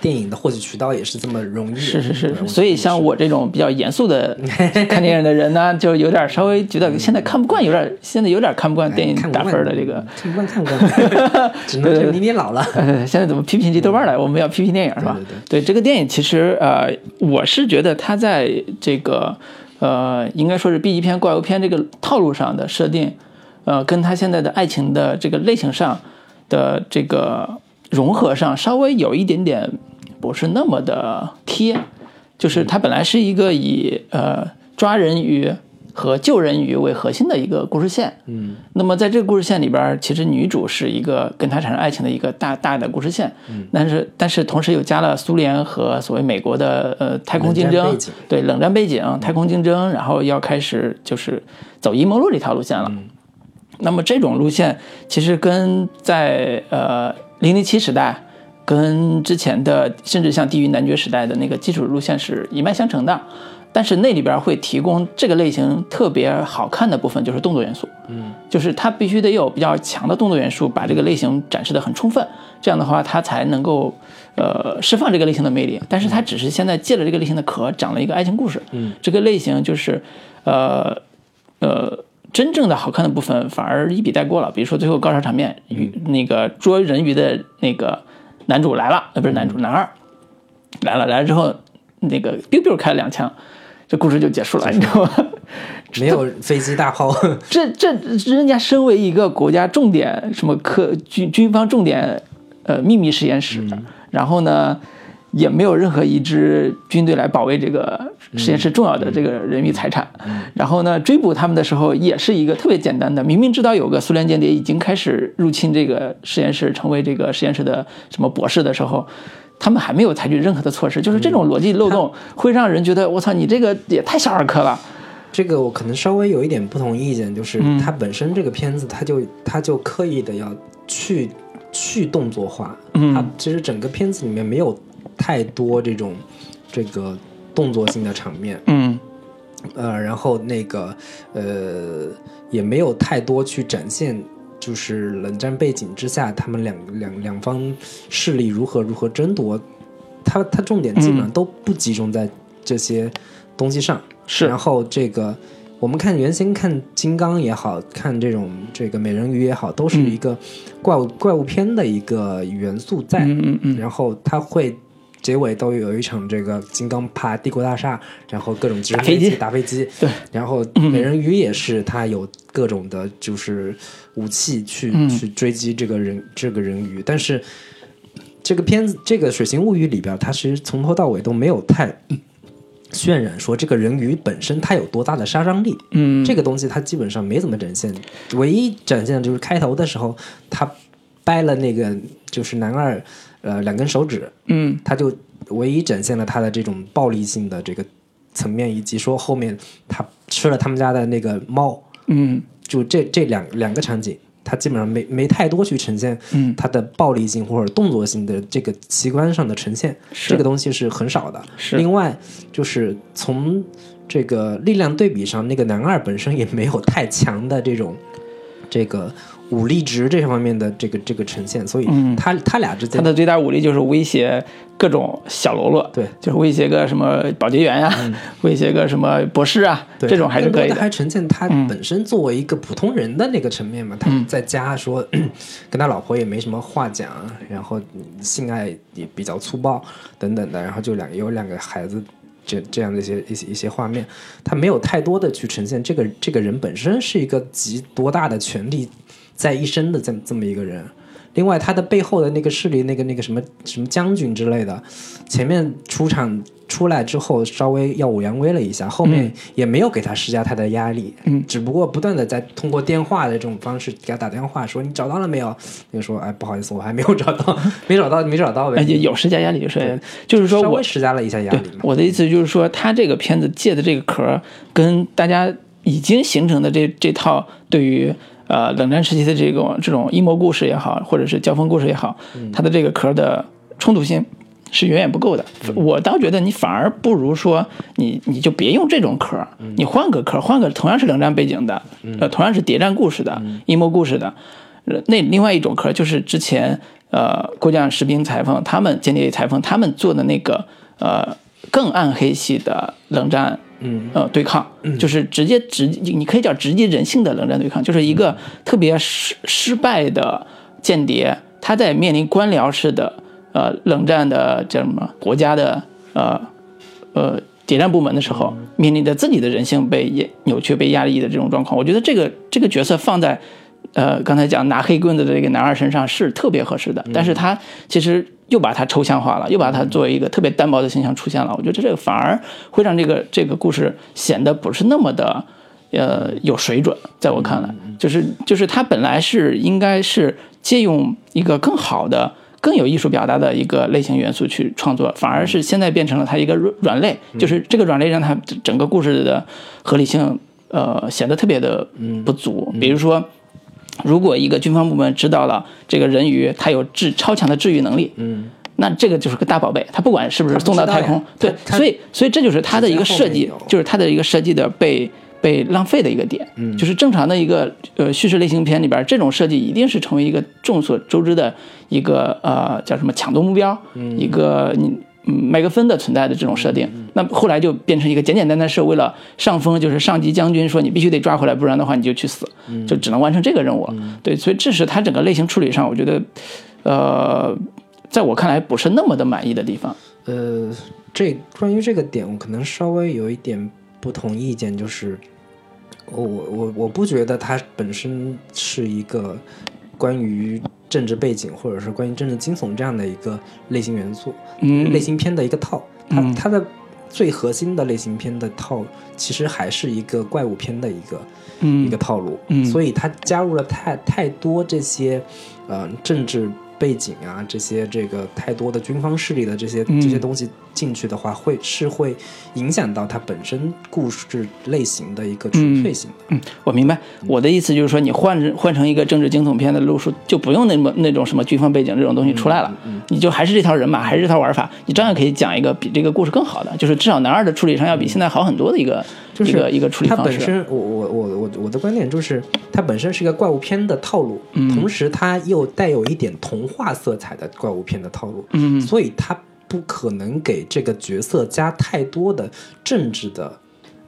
电影的获取渠道也是这么容易，是是是，所以像我这种比较严肃的看电影的人呢，就有点稍微觉得现在看不惯，有点现在有点看不惯电影打分的这个。看不惯看不惯，只能证明你老了。呃，现在怎么批评起豆瓣来？我们要批评电影是吧？对对这个电影其实呃，我是觉得它在这个呃，应该说是 B 级片、怪物片这个套路上的设定，呃，跟它现在的爱情的这个类型上的这个融合上，稍微有一点点不是那么的贴。就是它本来是一个以呃抓人鱼和救人鱼为核心的一个故事线，嗯，那么在这个故事线里边，其实女主是一个跟他产生爱情的一个大大的故事线，嗯，但是但是同时又加了苏联和所谓美国的呃太空竞争。对冷战背景、太空竞争，然后要开始就是走阴谋论这条路线了。那么这种路线其实跟在呃零零七时代，跟之前的甚至像地狱男爵时代的那个基础路线是一脉相承的，但是那里边会提供这个类型特别好看的部分就是动作元素，嗯，就是它必须得有比较强的动作元素，把这个类型展示的很充分，这样的话它才能够呃释放这个类型的魅力。但是它只是现在借了这个类型的壳，讲了一个爱情故事，嗯，这个类型就是呃呃。真正的好看的部分反而一笔带过了，比如说最后高潮场面，鱼那个捉人鱼的那个男主来了，呃，不是男主，男二来了，来了之后，那个 biu biu 开了两枪，这故事就结束了，你知道吗？没有飞机大炮，这这人家身为一个国家重点什么科军军方重点呃秘密实验室，然后呢也没有任何一支军队来保卫这个实验室重要的这个人民财产，然后呢追捕他们的时候也是一个特别简单的，明明知道有个苏联间谍已经开始入侵这个实验室，成为这个实验室的什么博士的时候。他们还没有采取任何的措施，就是这种逻辑漏洞会让人觉得，我操，你这个也太小儿科了。这个我可能稍微有一点不同意见，就是嗯它本身这个片子，它就它就刻意的要去去动作化，嗯。它其实整个片子里面没有太多这种这个动作性的场面，嗯呃，然后那个呃也没有太多去展现。就是冷战背景之下，他们两两两方势力如何如何争夺，它它重点基本上都不集中在这些东西上。是然后这个我们看原先看金刚也好看这种这个美人鱼也好，都是一个怪物、怪物片的一个元素在。嗯嗯嗯，然后它会结尾都有一场这个金刚爬帝国大厦，然后各种直升飞机机打飞机。对，然后美人鱼也是，它有各种的就是武器去、嗯去追击这个人这个人鱼，但是。这个片子，这个《水形物语》里边，它其实从头到尾都没有太渲染说这个人鱼本身它有多大的杀伤力。嗯，这个东西它基本上没怎么展现，唯一展现的就是开头的时候，他掰了那个就是男二呃两根手指，嗯。他就唯一展现了他的这种暴力性的这个层面，以及说后面他吃了他们家的那个猫，嗯。就这这两两个场景，他基本上没没太多去呈现嗯。他的暴力性或者动作性的这个奇观上的呈现，是这个东西是很少的。是。另外就是从这个力量对比上，那个男二本身也没有太强的这种这个武力值这方面的这个这个呈现，所以嗯他、他俩之间他的最大武力就是威胁各种小喽啰，对嗯就是威胁个什么保洁员呀、威胁个什么博士啊，对这种还是可以的。还呈现他嗯本身作为一个普通人的那个层面嘛，他在家说跟他老婆也没什么话讲，然后性爱也比较粗暴等等的，然后就两有两个孩子。这这样的一些一些一些画面，他没有太多的去呈现这个这个人本身是一个集多大的权力在一身的这么这么一个人。另外，他的背后的那个势力，那个那个什么什么将军之类的，前面出场出来之后稍微耀武扬威了一下，后面也没有给他施加太大压力，嗯只不过不断的在通过电话的这种方式给他打电话说你找到了没有？那个说哎不好意思我还没有找到，没找到没找到呗，有施加压力，有施加压力，就是说我微施加了一下压力。我的意思就是说，他这个片子借的这个壳儿，跟大家已经形成的这这套对于呃冷战时期的这种这种阴谋故事也好，或者是交锋故事也好，它的这个壳的冲突性是远远不够的。我倒觉得你反而不如说你你就别用这种壳，你换个壳，换个同样是冷战背景的，呃，同样是谍战故事的、阴谋故事的。呃那另外一种壳就是之前呃郭将士兵裁缝他们间谍裁缝他们做的那个呃更暗黑系的冷战。嗯。呃，对抗就是直接直，你可以叫直接人性的冷战对抗，就是一个特别失失败的间谍，他在面临官僚式的呃冷战的叫什么国家的呃呃谍战部门的时候，面临着自己的人性被压扭曲、被压抑的这种状况。我觉得这个这个角色放在呃刚才讲拿黑棍子的这个男二身上是特别合适的，但是他其实又把它抽象化了，又把它作为一个特别单薄的形象出现了。我觉得这个反而会让这个这个故事显得不是那么的。呃，有水准，在我看来，就是就是它本来是应该是借用一个更好的、更有艺术表达的一个类型元素去创作，反而是现在变成了它一个软软肋，就是这个软肋让它整个故事的合理性呃显得特别的不足。比如说，如果一个军方部门知道了这个人鱼它有治超强的治愈能力，嗯，那这个就是个大宝贝，它不管是不是送到太空，对，所以所以这就是它的一个设计就是它的一个设计的被被浪费的一个点，嗯，就是正常的一个呃叙事类型片里边，这种设计一定是成为一个众所周知的一个呃叫什么抢夺目标，一个你。嗯，麦克芬的存在的这种设定，那后来就变成一个简简单单是为了上峰，就是上级将军说你必须得抓回来，不然的话你就去死，就只能完成这个任务了。对，所以这是他整个类型处理上，我觉得，呃，在我看来不是那么的满意的地方。呃，这关于这个点，我可能稍微有一点不同意见，就是我我我我不觉得它本身是一个关于政治背景或者是关于政治惊悚这样的一个类型元素，嗯。类型片的一个套，它、嗯。它的最核心的类型片的套，其实还是一个怪物片的一个、嗯。一个套路，嗯。所以它加入了太太多这些呃政治背景啊，这些这个太多的军方势力的这些、嗯这些东西进去的话，会是会影响到它本身故事类型的一个纯粹性的。嗯，我明白。我的意思就是说，你换成换成一个政治惊悚片的路数，就不用那么那种什么军方背景这种东西出来了，你就还是这套人马，还是这套玩法，你照样可以讲一个比这个故事更好的，就是至少男二的处理上要比现在好很多的一个、就是一个一个处理它方式。本身，我我我我我的观点就是，它本身是一个怪物片的套路，嗯同时它又带有一点童话色彩的怪物片的套路，嗯所以它不可能给这个角色加太多的政治的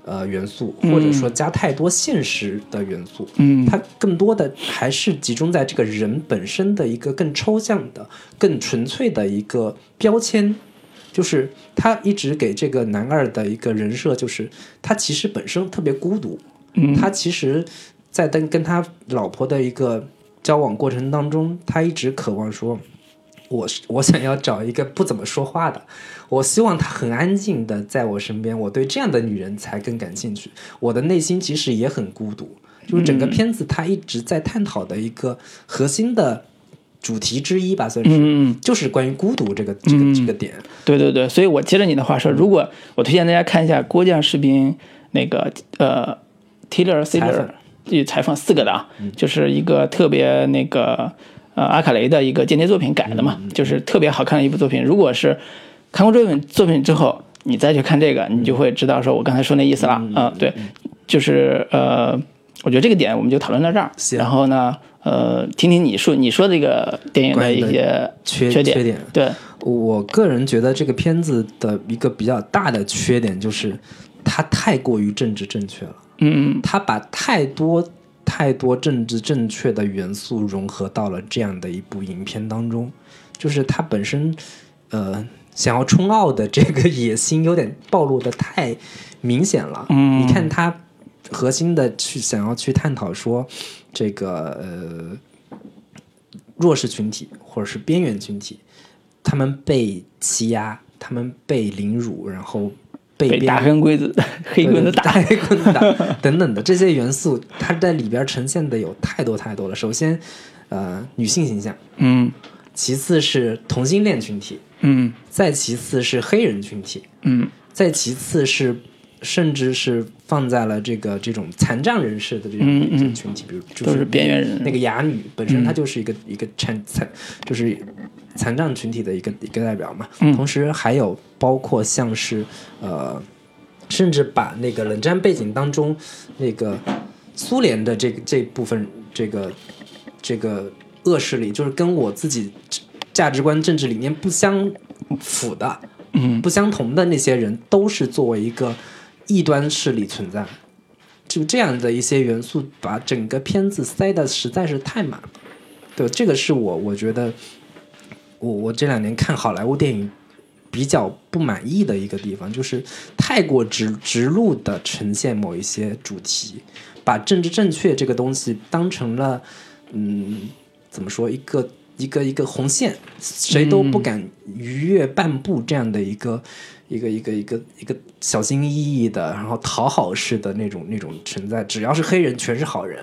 呃元素，或者说加太多现实的元素，嗯它更多的还是集中在这个人本身的一个更抽象的、更纯粹的一个标签。就是他一直给这个男二的一个人设，就是他其实本身特别孤独，嗯他其实，在跟跟他老婆的一个交往过程当中，他一直渴望说，我我想要找一个不怎么说话的，我希望她很安静的在我身边，我对这样的女人才更感兴趣。我的内心其实也很孤独，就是整个片子他一直在探讨的一个核心的主题之一吧，算是，嗯嗯，就是关于孤独这个这个这个点。对对对，所以我接着你的话说，如果我推荐大家看一下《郭将士兵》那个呃缝去采访。四个的啊，就是一个特别那个呃阿卡雷的一个间谍作品改的嘛，就是特别好看的一部作品。如果是看过这本作品之后，你再去看这个，你就会知道说我刚才说那意思了啊、对，就是呃，我觉得这个点我们就讨论到这儿，然后呢，呃，听听你说你说这个电影的一些缺缺点，缺点。对，我个人觉得这个片子的一个比较大的缺点就是它太过于政治正确了。嗯它把太多太多政治正确的元素融合到了这样的一部影片当中，就是它本身呃想要冲奥的这个野心有点暴露的太明显了。嗯。你看它核心的去想要去探讨说这个呃弱势群体或者是边缘群体，他们被欺压，他们被凌辱，然后被边被大黑棍子 黑棍子打，黑棍子打 等等的这些元素，它在里边呈现的有太多太多了。首先，呃，女性形象，嗯。其次是同性恋群体，嗯。再其次是黑人群体，嗯。再其次是甚至是放在了这个这种残障人士的这种群体，比如就都是边缘人那个哑女本身她就是一个、一个残残就是残障群体的一个一个代表嘛。嗯同时还有包括像是呃，甚至把那个冷战背景当中那个苏联的这个这部分这个这个恶势力，就是跟我自己价值观、政治理念不相符的。嗯不相同的那些人，都是作为一个异端势力存在。就这样的一些元素，把整个片子塞的实在是太满了。对，这个是我我觉得我我这两年看好莱坞电影比较不满意的一个地方，就是太过直直路的呈现某一些主题，把政治正确这个东西当成了嗯怎么说一个一个一个红线，谁都不敢逾越半步这样的一个、一个一个一个一个小心翼翼的，然后讨好式的那种那种存在。只要是黑人，全是好人；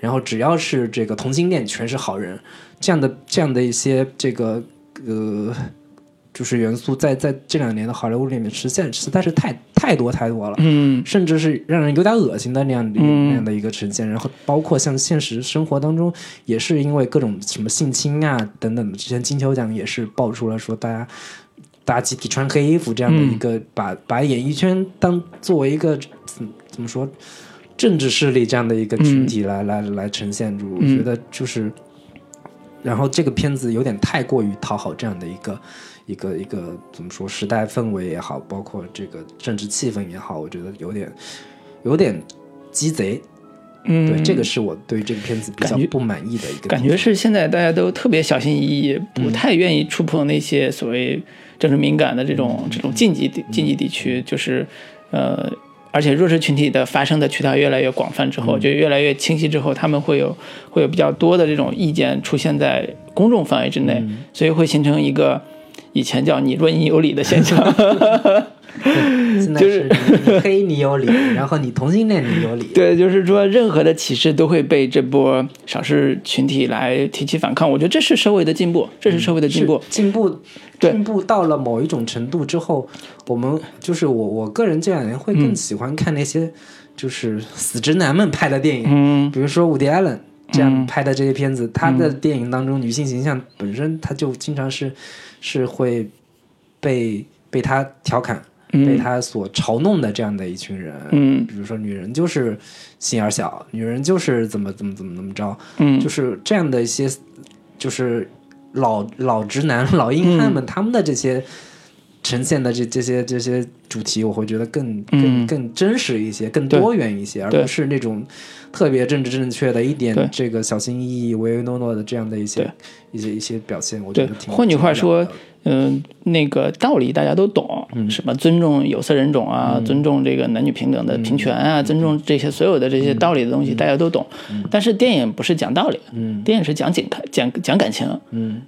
然后只要是这个同性恋，全是好人。这样的这样的一些这个呃。就是元素在在这两年的好莱坞里面实现实在是太太多太多了，嗯甚至是让人有点恶心的那样的、嗯那样的一个呈现。然后包括像现实生活当中，也是因为各种什么性侵啊等等的，之前金球奖也是爆出了说大家大家集体穿黑衣服这样的一个，把把演艺圈当作为一个怎怎么说政治势力这样的一个群体来、来来呈现。我嗯觉得就是，然后这个片子有点太过于讨好这样的一个。一个一个怎么说时代氛围也好，包括这个政治气氛也好，我觉得有点有点鸡贼。嗯，对，这个是我对这个片子比较不满意的一个感觉是现在大家都特别小心翼翼，不太愿意触碰那些所谓政治敏感的这种这种禁忌地禁忌地区，就是呃，而且弱势群体的发声的渠道越来越广泛之后，就越来越清晰之后，他们会有会有比较多的这种意见出现在公众范围之内，所以会形成一个以前叫你弱你有理的现象。现 在就是你你黑你有理，然后你同性恋你有理，对，就是说任何的歧视都会被这波少数群体来提起反抗，我觉得这是社会的进步，这是社会的进步。是。进步对。进步到了某一种程度之后，我们就是我我个人这两年会嗯。更喜欢看那些就是死直男们拍的电影，嗯。比如说伍迪·艾伦这样嗯。拍的这些片子，他的电影当中女性形象本身他就经常是是会被被他调侃。被嗯他所嘲弄的这样的一群人，嗯。比如说女人就是心眼小，女人就是怎么怎么怎么怎么着，嗯，就是这样的一些，就是老老直男、老硬汉们、他们的这些呈现的这这些这些主题，我会觉得更更、嗯。更真实一些，更多元一些，而不是那种特别政治正确的、一点这个小心翼翼、唯唯诺诺的这样的一些一些一些表现。我觉得挺，换句话说嗯、那个道理大家都懂，嗯。什么尊重有色人种啊，尊重这个男女平等的平权啊，尊重这些所有的这些道理的东西，大家都懂。但是电影不是讲道理，嗯。电影是讲景讲讲感情，嗯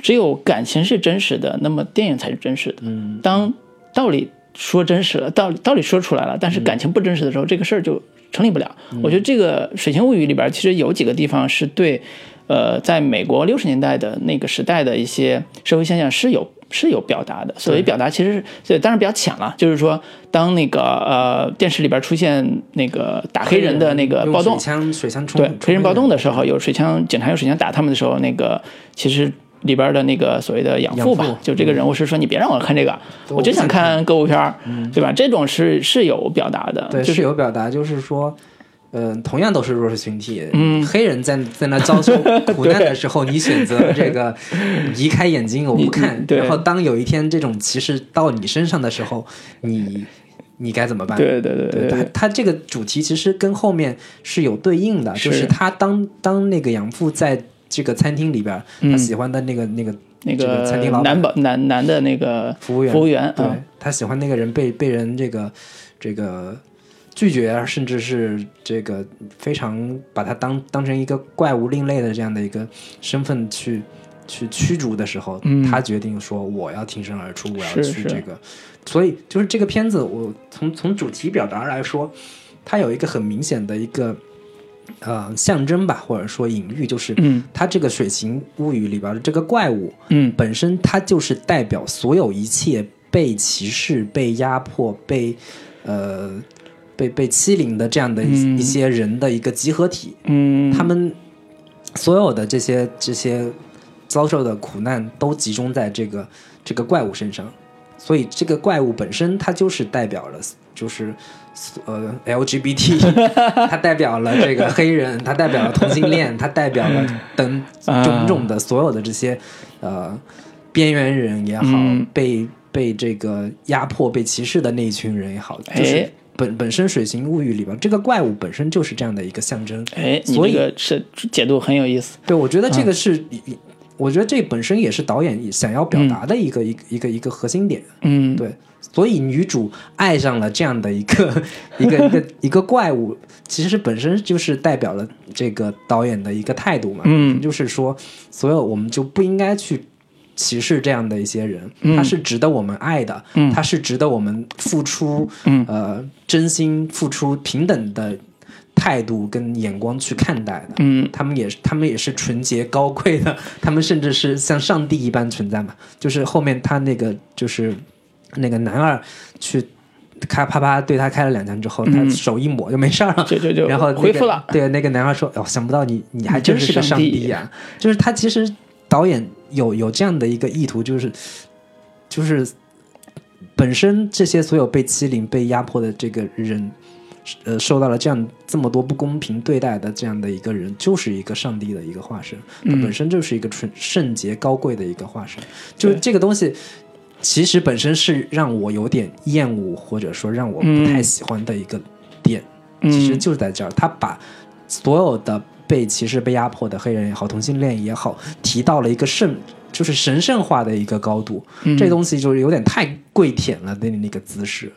只有感情是真实的，那么电影才是真实的。嗯当道理说真实了，道理道理说出来了，但是感情不真实的时候，这个事儿就成立不了。我觉得这个《水形物语》里边其实有几个地方是对，呃，在美国六十年代的那个时代的一些社会现象是有是有表达的。所谓表达，其实是对，当然比较浅了，就是说，当那个呃电视里边出现那个打黑人的那个暴动水，枪水枪冲对黑人暴动的时候，有水枪，警察用水枪打他们的时候，那个其实里边的那个所谓的养父吧，父。就这个人物是说你别让我看这个，我就想看歌舞片儿，对吧？这种是是有表达的，对，就是有表达，就是说，嗯，同样都是弱势群体，嗯，黑人在在那遭受苦难的时候，你选择这个移开眼睛，我不看，对然后当有一天这种歧视到你身上的时候，你你该怎么办？对对对对他对，他这个主题其实跟后面是有对应的，就是是他当当那个养父在这个餐厅里边，他喜欢的那个那个那个餐厅老板。男保男男的那个服务员，服务员对、啊，他喜欢那个人被被人这个这个拒绝啊，甚至是这个非常把他当当成一个怪物另类的这样的一个身份去去驱逐的时候，嗯。他决定说我要挺身而出，我要去这个，所以就是这个片子，我从从主题表达来说，它有一个很明显的一个。呃，象征吧，或者说隐喻，就是嗯。它这个《水形物语》里边的这个怪物，嗯。本身它就是代表所有一切被歧视、被压迫、被呃被被欺凌的这样的一、些人的一个集合体。嗯，他们所有的这些这些遭受的苦难都集中在这个这个怪物身上，所以这个怪物本身它就是代表了就是。呃，LGBT，它代表了这个黑人，它代表了同性恋，它代表了等啊。种种的所有的这些呃边缘人也好，嗯。被被这个压迫、被歧视的那一群人也好，就是哎本本身《水形物语》里边这个怪物本身就是这样的一个象征。哎，所以这个是解读很有意思，对，我觉得这个是，我觉得这本身也是导演想要表达的一个、一个一个一个核心点。嗯，对，所以女主爱上了这样的一个一个一个一个怪物，其实本身就是代表了这个导演的一个态度嘛。嗯就是说，所有我们就不应该去歧视这样的一些人，嗯他是值得我们爱的，嗯他是值得我们付出，嗯呃，真心付出平等的态度跟眼光去看待的。嗯他们也是，他们也是纯洁高贵的，他们甚至是像上帝一般存在嘛。就是后面他那个就是那个男二去开啪啪对他开了两枪之后，他嗯手一抹就没事儿了，就就就然后、那个、恢复了对，那个男二说：“哦，想不到你你还真真是个上帝呀、就是他其实导演有有这样的一个意图，就是就是本身这些所有被欺凌、被压迫的这个人。呃，受到了这样这么多不公平对待的这样的一个人，就是一个上帝的一个化身，他嗯本身就是一个纯圣洁高贵的一个化身。就是这个东西，其实本身是让我有点厌恶，或者说让我不太喜欢的一个点。嗯其实就是在这儿，他把所有的被歧视、被压迫的黑人也好，同性恋也好，提到了一个圣，就是神圣化的一个高度。嗯这东西就是有点太跪舔了的那个姿势。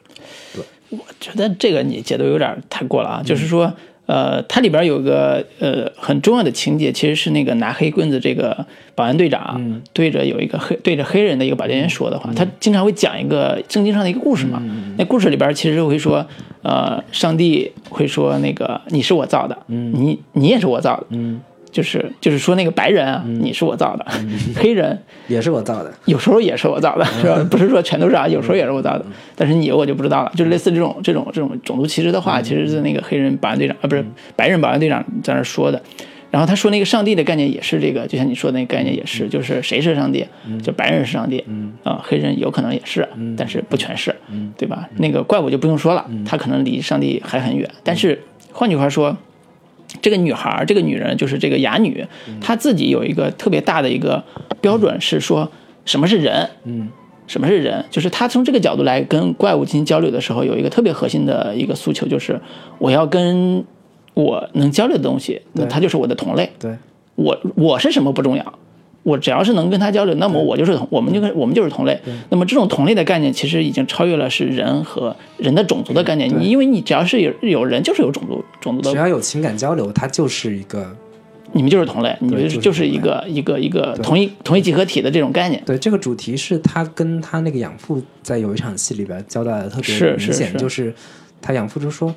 我觉得这个你解读有点太过了嗯。啊，就是说，呃，它里边有个呃很重要的情节，其实是那个拿黑棍子这个保安队长、嗯。对着有一个黑对着黑人的一个保洁员说的话，他经常会讲一个圣经上的一个故事嘛。那故事里边其实会说，呃，上帝会说那个你是我造的，你你也是我造的，嗯，就是就是说那个白人啊，你是我造的，黑人 也是我造的。有时候也是我造的，是吧？不是说全都是啊，有时候也是我造的。但是你我就不知道了，就是类似这种这种这种种族歧视的话，其实是那个黑人保安队长啊，不是白人保安队长在那说的。然后他说那个上帝的概念也是这个，就像你说的那个概念也是，就是谁是上帝？就白人是上帝，啊，黑人有可能也是，但是不全是，对吧？那个怪物就不用说了，他可能离上帝还很远。但是换句话说，这个女孩，这个女人就是这个哑女，她自己有一个特别大的一个标准是说什么是人，嗯，什么是人，就是她从这个角度来跟怪物进行交流的时候，有一个特别核心的一个诉求，就是我要跟我能交流的东西，那对。它就是我的同类，对，我我是什么不重要，我只要是能跟他交流，那么我就是同，我们就跟我们就是同类。那么这种同类的概念，其实已经超越了是人和人的种族的概念。你因为你只要是有有人，就是有种族种族的，只要有情感交流，它就是一个你们就是同类，你们就是就是一个一个一个同一同一集合体的这种概念。对这个主题是他跟他那个养父在有一场戏里边交代的特别明显，是是就是他养父就说。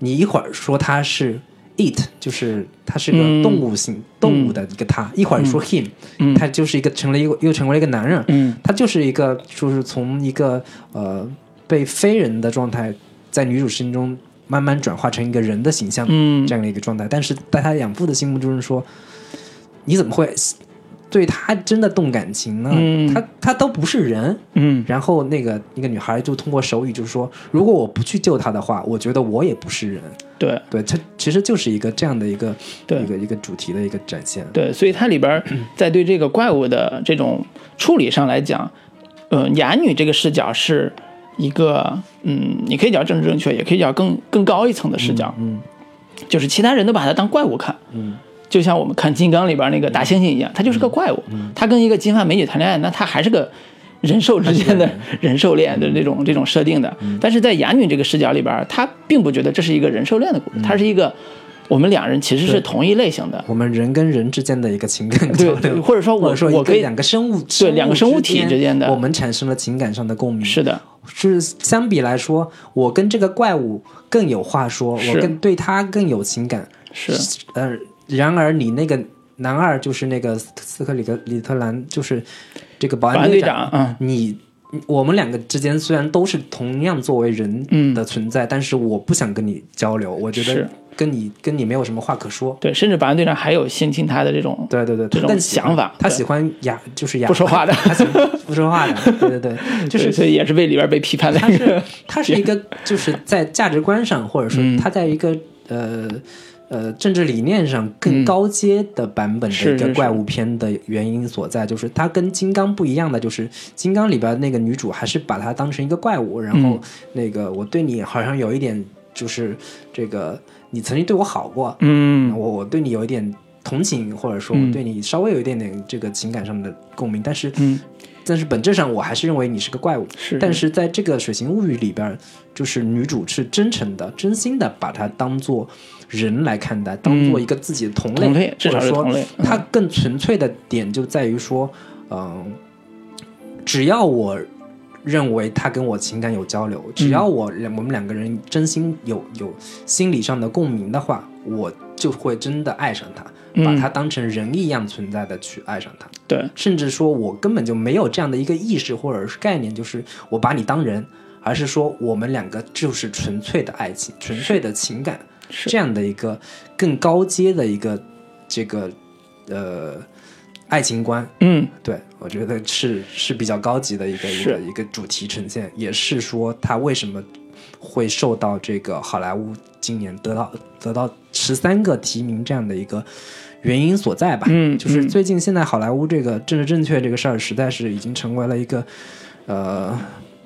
你一会儿说他是 it，就是他是个嗯。动物性、动物的一个他，一会儿说 him，、嗯。他就是一个成了一个又成为了一个男人，嗯。他就是一个就是从一个呃被非人的状态，在女主心中慢慢转化成一个人的形象，嗯。这样的一个状态。但是在他养父的心目中是说，你怎么会对他真的动感情呢？嗯。他他都不是人。嗯。然后那个那个女孩就通过手语就是说，如果我不去救他的话，我觉得我也不是人。对。对，它其实就是一个这样的一个对。一个一个主题的一个展现。对，所以它里边 在对这个怪物的这种处理上来讲，呃，哑女这个视角是一个，嗯，你可以叫政治正确，也可以叫更更高一层的视角，嗯就是其他人都把它当怪物看，嗯。就像我们看金刚里边那个大猩猩一样，它就是个怪物，它跟一个金发美女谈恋爱，那它还是个人兽之间的人兽恋的这种这种设定的。但是在哑女这个视角里边，她并不觉得这是一个人兽恋的故事，它是一个我们两人其实是同一类型的。我们人跟人之间的一个情感对或者说我或者说我可以两个生物对两个生物体之间的我们产生了情感上的共鸣。是的，是相比来说，我跟这个怪物更有话说，我更对他更有情感。是。呃，然而你那个男二就是那个斯科里格里特兰，就是这个保保安队安长，长，嗯，你。我们两个之间虽然都是同样作为人嗯。的存在，但是我不想跟你交流，我觉得跟你跟你没有什么话可说。对，甚至保安队长还有性侵他的这种，对对对，这种想法他喜欢哑，就是哑不说话的。他喜欢不说话的，对对对，就是所以也是被里边被批判的。他是他是一个 就是在价值观上，或者说嗯。他在一个呃呃政治理念上更高阶的版本的一个怪物片的原因所在，就是它跟金刚不一样的，就是金刚里边那个女主还是把它当成一个怪物，然后嗯。那个我对你好像有一点就是这个你曾经对我好过，嗯。我我对你有一点同情，或者说嗯。我对你稍微有一点点这个情感上的共鸣，但是嗯。但是本质上我还是认为你是个怪物。是，但是在这个《水形物语》里边，就是女主是真诚的、真心的把它当做人来看待，当做一个自己的同类，同类至少是或者说同类嗯。它更纯粹的点就在于说，嗯、只要我认为他跟我情感有交流，只要我两我们两个人真心有有心理上的共鸣的话，我就会真的爱上他，把嗯他当成人一样存在的去爱上他。对，甚至说我根本就没有这样的一个意识或者是概念，就是我把你当人，而是说我们两个就是纯粹的爱情、纯粹的情感，是这样的一个更高阶的一个这个呃爱情观。嗯对我觉得是是比较高级的一个一个一个主题呈现，也是说他为什么会受到这个好莱坞今年得到得到十三个提名这样的一个原因所在吧。嗯就是嗯最近现在好莱坞这个政治正确这个事儿，实在是已经成为了一个呃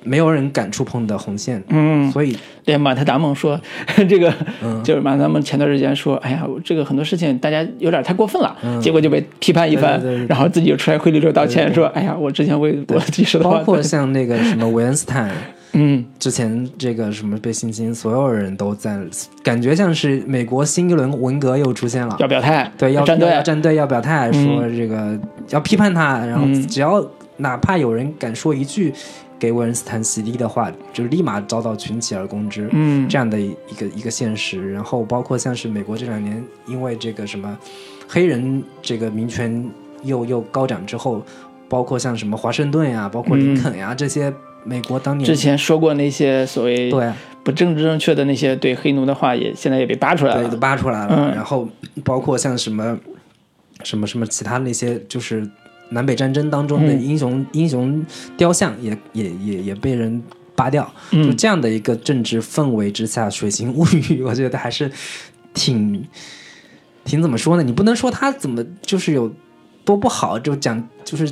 没有人敢触碰的红线。嗯，所以连马特达蒙说，这个嗯。就是马特达蒙前段时间说，哎呀，这个很多事情大家有点太过分了，结果就被批判一番嗯对对对，对然后自己就出来灰溜溜道歉，说，哎呀，我之前为我自己说的话，包括像那个什么韦恩斯坦。嗯。之前这个什么被性侵，所有人都在，感觉像是美国新一轮文革又出现了。要表态，对，要站队。要，站队，要表态，嗯。说这个要批判他，然后嗯。只要哪怕有人敢说一句给韦恩斯坦洗地的话，就立马遭到群起而攻之。嗯这样的一个一个现实，然后包括像是美国这两年因为这个什么黑人这个民权又又高涨之后，包括像什么华盛顿呀，包括林肯呀、这些美国当年嗯之前说过那些所谓对不政治正确的那些对黑奴的话，也现在也被扒出来对，都了。扒出来了。嗯然后包括像什么什么什么其他那些，就是南北战争当中的嗯英雄、英雄雕像也也也也被人扒掉。就嗯这样的一个政治氛围之下，《水形物语》我觉得还是挺挺怎么说呢？你不能说他怎么就是有多不好，就讲就是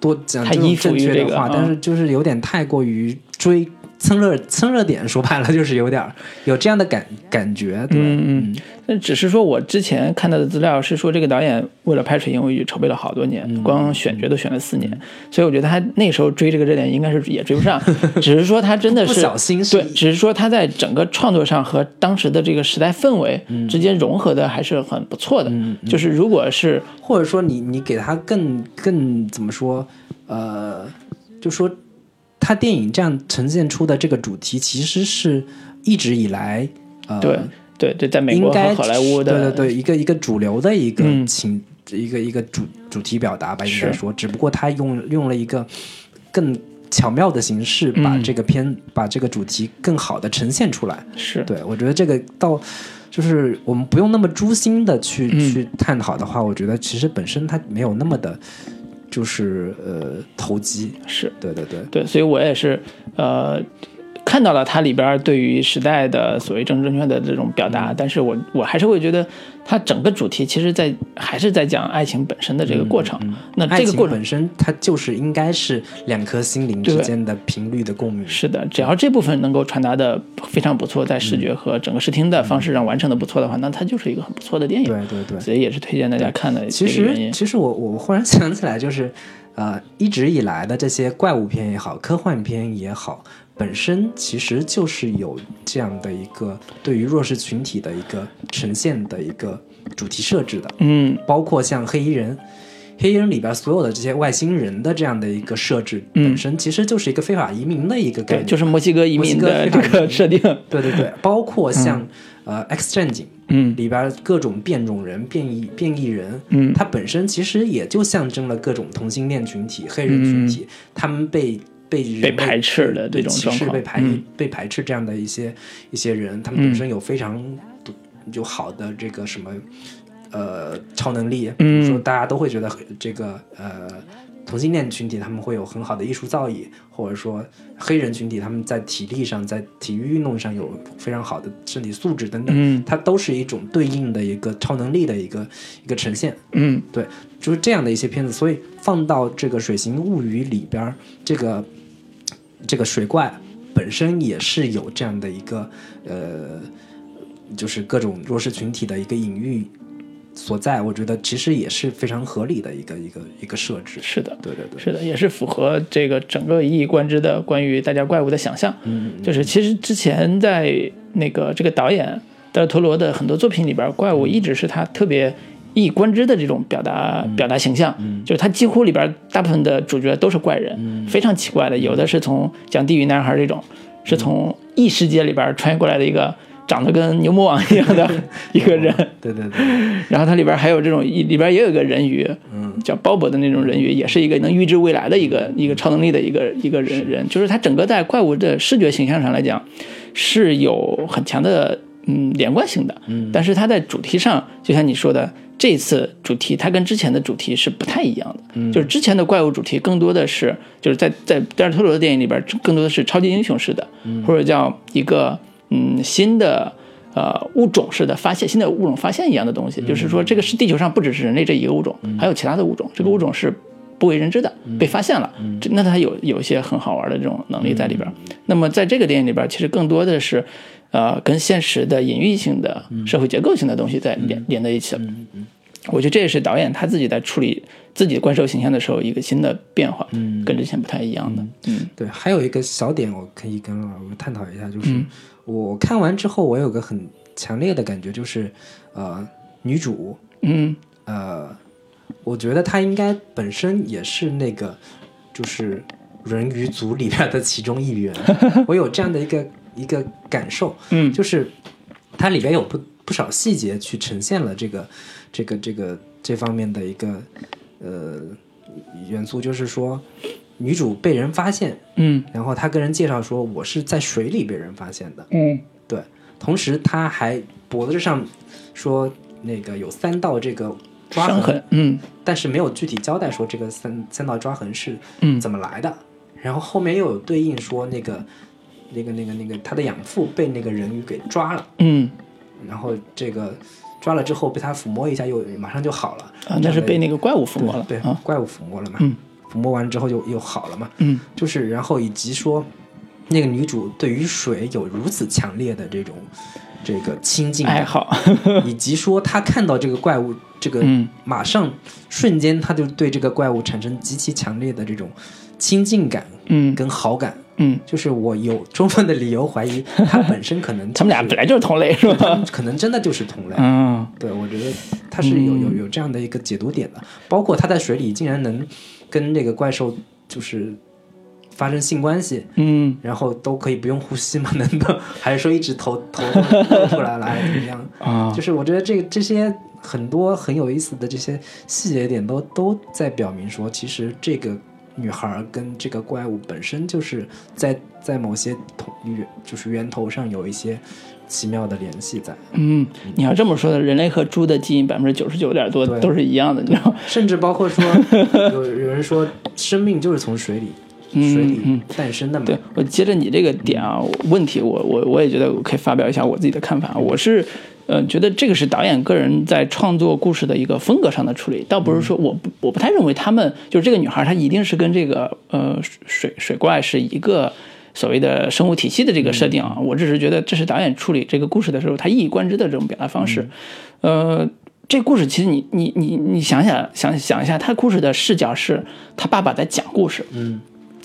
多讲这种太依附正确的话，这个嗯但是就是有点太过于追。蹭热蹭热点，说白了就是有点儿有这样的感感觉，对？嗯嗯，那只是说我之前看到的资料是说，这个导演为了拍《水形物语》筹备了好多年，嗯光选角都选了四年，所以我觉得他那时候追这个热点应该是也追不上，只是说他真的不是小心是对，只是说他在整个创作上和当时的这个时代氛围嗯之间融合的还是很不错的。就是如果是或者说你你给他更更怎么说？呃，就说他电影这样呈现出的这个主题，其实是一直以来呃对对对，在美国和好莱坞的对对对，一个一个主流的一个嗯。情、一个一个主主题表达吧，应是该说，只不过他用用了一个更巧妙的形式，把嗯这个片、把这个主题更好的呈现出来。是。对我觉得这个到就是我们不用那么诛心的去、嗯。去探讨的话，我觉得其实本身它没有那么的，就是呃投机。是。对对对，对，所以我也是呃看到了它里边对于时代的所谓政治正确的这种表达，但是我我还是会觉得它整个主题其实在还是在讲爱情本身的这个过程。那这个过程本身它就是应该是两颗心灵之间的频率的共鸣。是的，只要这部分能够传达的非常不错，在视觉和整个视听的方式上完成的不错的话，那它就是一个很不错的电影。对对对。所以也是推荐大家看的其实。其实我我忽然想起来，就是，呃，一直以来的这些怪物片也好，科幻片也好，本身其实就是有这样的一个对于弱势群体的一个呈现的一个主题设置的，嗯。包括像黑衣人。黑衣人里边所有的这些外星人的这样的一个设置，嗯。本身其实就是一个非法移民的一个概对，念，就是墨西哥移民的这个设定。对对对，包括像、呃《X 战警》嗯。里边各种变种人、变异变异人，嗯。它本身其实也就象征了各种同性恋群体、黑人群体，他们被被被排斥的这种歧视、状况被排、嗯。被排斥这样的一些一些人，他们本身有非常有好的这个什么呃超能力，比如说嗯大家都会觉得这个呃。同性恋群体他们会有很好的艺术造诣，或者说黑人群体他们在体力上、在体育运动上有非常好的身体素质等等，嗯它都是一种对应的一个超能力的一个一个呈现。嗯对，就是这样的一些片子，所以放到这个《水形物语》里边儿，这个这个水怪本身也是有这样的一个呃，就是各种弱势群体的一个隐喻所在。我觉得其实也是非常合理的一个一个一个设置。是的。对对对，是的，也是符合这个整个一以贯之的关于大家怪物的想象。嗯，就是其实之前在那个这个导演德尔托罗的很多作品里边，怪物一直是他特别一以贯之的这种表达表达形象，嗯就是他几乎里边大部分的主角都是怪人，非常奇怪的，有的是从讲地狱男孩这种，是从异世界里边穿越过来的一个长得跟牛魔王一样的 一个人，对对对，然后它里边还有这种里边也有一个人鱼，嗯，叫鲍勃的那种人鱼，也是一个能预知未来的一个一个超能力的一个一个人人，就是它整个在怪物的视觉形象上来讲是有很强的嗯连贯性的，嗯，但是它在主题上，就像你说的，这次主题它跟之前的主题是不太一样的，嗯，就是之前的怪物主题更多的是就是在在德尔托罗的电影里边更多的是超级英雄式的，或者叫一个嗯新的。呃，物种式的发现，新的物种发现一样的东西，就是说，这个是地球上不只是人类这一个物种，还有其他的物种，这个物种是不为人知的，被发现了，这那它有有一些很好玩的这种能力在里边。那么在这个电影里边，其实更多的是，呃，跟现实的隐喻性的、社会结构性的东西在连连在一起了。我觉得这也是导演他自己在处理自己怪兽形象的时候一个新的变化，跟之前不太一样的。嗯。对，还有一个小点我可以跟老吴探讨一下，就是、嗯我看完之后，我有个很强烈的感觉，就是呃，女主嗯。呃，我觉得她应该本身也是那个就是人鱼族里边的其中一员，我有这样的一个一个感受，嗯。就是它里边有不不少细节去呈现了这个这个这个这方面的一个呃元素，就是说女主被人发现，嗯。然后她跟人介绍说我是在水里被人发现的，嗯。对，同时她还脖子上说那个有三道这个抓伤痕，嗯。但是没有具体交代说这个三三道抓痕是嗯。怎么来的。然后后面又有对应说那个那个那个那个他的养父被那个人鱼给抓了，嗯。然后这个抓了之后被他抚摸一下又马上就好了。啊，那是被那个怪物抚摸了。对，啊。怪物抚摸了嘛，嗯抚摸完之后就又好了嘛，嗯。就是然后以及说那个女主对于水有如此强烈的这种这个亲近，爱好，以及说她看到这个怪物，这个嗯。马上瞬间她就对这个怪物产生极其强烈的这种亲近感嗯。跟好感，嗯，就是我有充分的理由怀疑她本身可能、他们俩本来就是同类，是吧？可能真的就是同类。嗯。对，我觉得他是有有有这样的一个解读点的，包括他在水里竟然能跟这个怪兽就是发生性关系，嗯然后都可以不用呼吸吗？难道还是说一直头头出来了，还是怎么样？啊 就是我觉得这这些很多很有意思的这些细节点都都在表明说，其实这个女孩儿跟这个怪物本身就是在在某些同源就是源头上有一些奇妙的联系在，嗯，你要这么说的，人类和猪的基因百分之九十九点多都是一样的，你知道吗？甚至包括说 有有人说生命就是从水里嗯水里嗯诞生的嘛，对我接着你这个点啊，问题我我我也觉得我可以发表一下我自己的看法。我是呃觉得这个是导演个人在创作故事的一个风格上的处理，倒不是说我不我不太认为他们就是这个女孩她一定是跟这个呃水水怪是一个。所谓的生物体系的这个设定啊，我只是觉得这是导演处理这个故事的时候他一以贯之的这种表达方式。呃，这故事其实你你你你想想想想一下，他故事的视角是他爸爸在讲故事，嗯，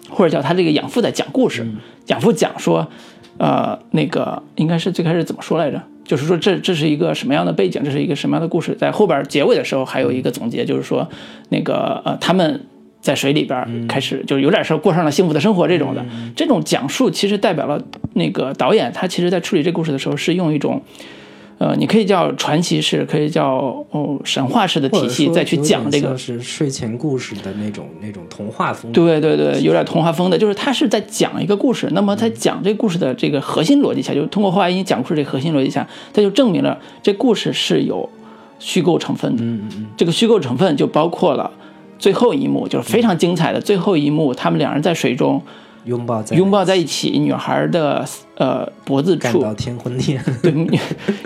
或者叫他这个养父在讲故事，养父讲说，呃，那个应该是最开始怎么说来着？就是说这这是一个什么样的背景，这是一个什么样的故事？在后边结尾的时候还有一个总结，就是说那个呃他们。在水里边开始，就是有点说过上了幸福的生活这种的，这种讲述其实代表了那个导演他其实在处理这故事的时候是用一种，呃，你可以叫传奇式，可以叫哦神话式的体系再去讲这个是睡前故事的那种那种童话风格，对对对，有点童话风的，就是他是在讲一个故事。那么他讲这故事的这个核心逻辑下，就是通过话音讲故事这核心逻辑下，他就证明了这故事是有虚构成分的。嗯嗯嗯，这个虚构成分就包括了最后一幕，就是非常精彩的最后一幕，他们两人在水中拥抱在拥抱在一起，女孩的呃脖子处。感到天昏地暗，对，女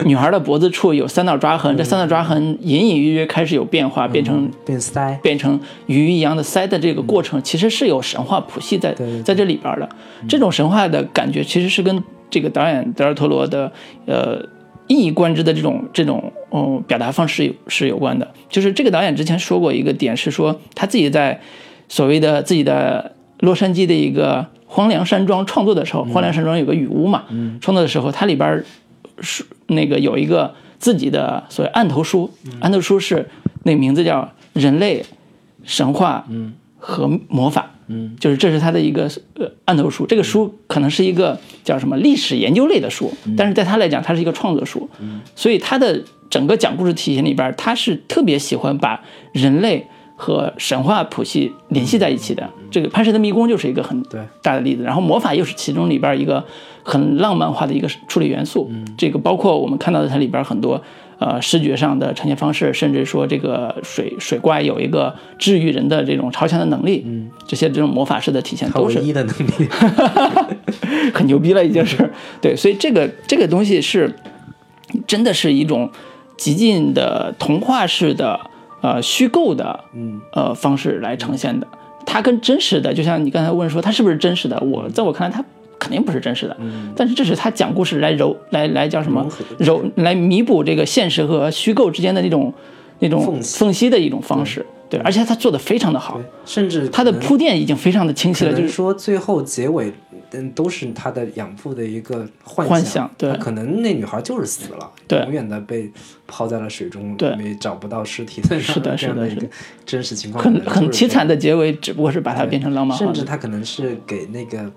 女孩的脖子处有三道抓痕，这三道抓痕隐隐约约开始有变化，变成变腮，变成鱼一样的鳃的这个过程，其实是有神话谱系在在这里边的。这种神话的感觉，其实是跟这个导演德尔托罗的呃一以贯之的这种这种嗯表达方式有是有关的。就是这个导演之前说过一个点，是说他自己在所谓的自己的洛杉矶的一个荒凉山庄创作的时候，荒凉山庄有个雨屋嘛，创作的时候，它里边儿是那个有一个自己的所谓案头书，案头书是那名字叫《人类神话和魔法》，嗯，就是这是他的一个呃案头书。这个书可能是一个叫什么历史研究类的书，但是在他来讲，它是一个创作书，所以他的整个讲故事体系里边，他是特别喜欢把人类和神话谱系联系在一起的。这个《潘神的迷宫》就是一个很对大的例子，然后魔法又是其中里边一个很浪漫化的一个处理元素。这个包括我们看到的它里边很多呃视觉上的呈现方式，甚至说这个水水怪有一个治愈人的这种超强的能力，嗯，这些这种魔法式的体现都是唯一的能力 很牛逼了，已经是对，所以这个这个东西是真的是一种极尽的童话式的呃虚构的嗯呃方式来呈现的。它跟真实的，就像你刚才问说它是不是真实的，我在我看来它肯定不是真实的，但是这是他讲故事来揉来来叫什么？揉来弥补这个现实和虚构之间的那种那种缝隙。的一种方式。对，而且他做的非常的好，甚至他的铺垫已经非常的清晰了，就是说最后结尾，嗯，都是他的养父的一个幻幻想对。可能那女孩就是死了，对。永远的被抛在了水中，对。没找不到尸体的，是的是的是的。真实情况，很很凄惨。的结尾，只不过是把它变成浪漫化。甚至他可能是给那个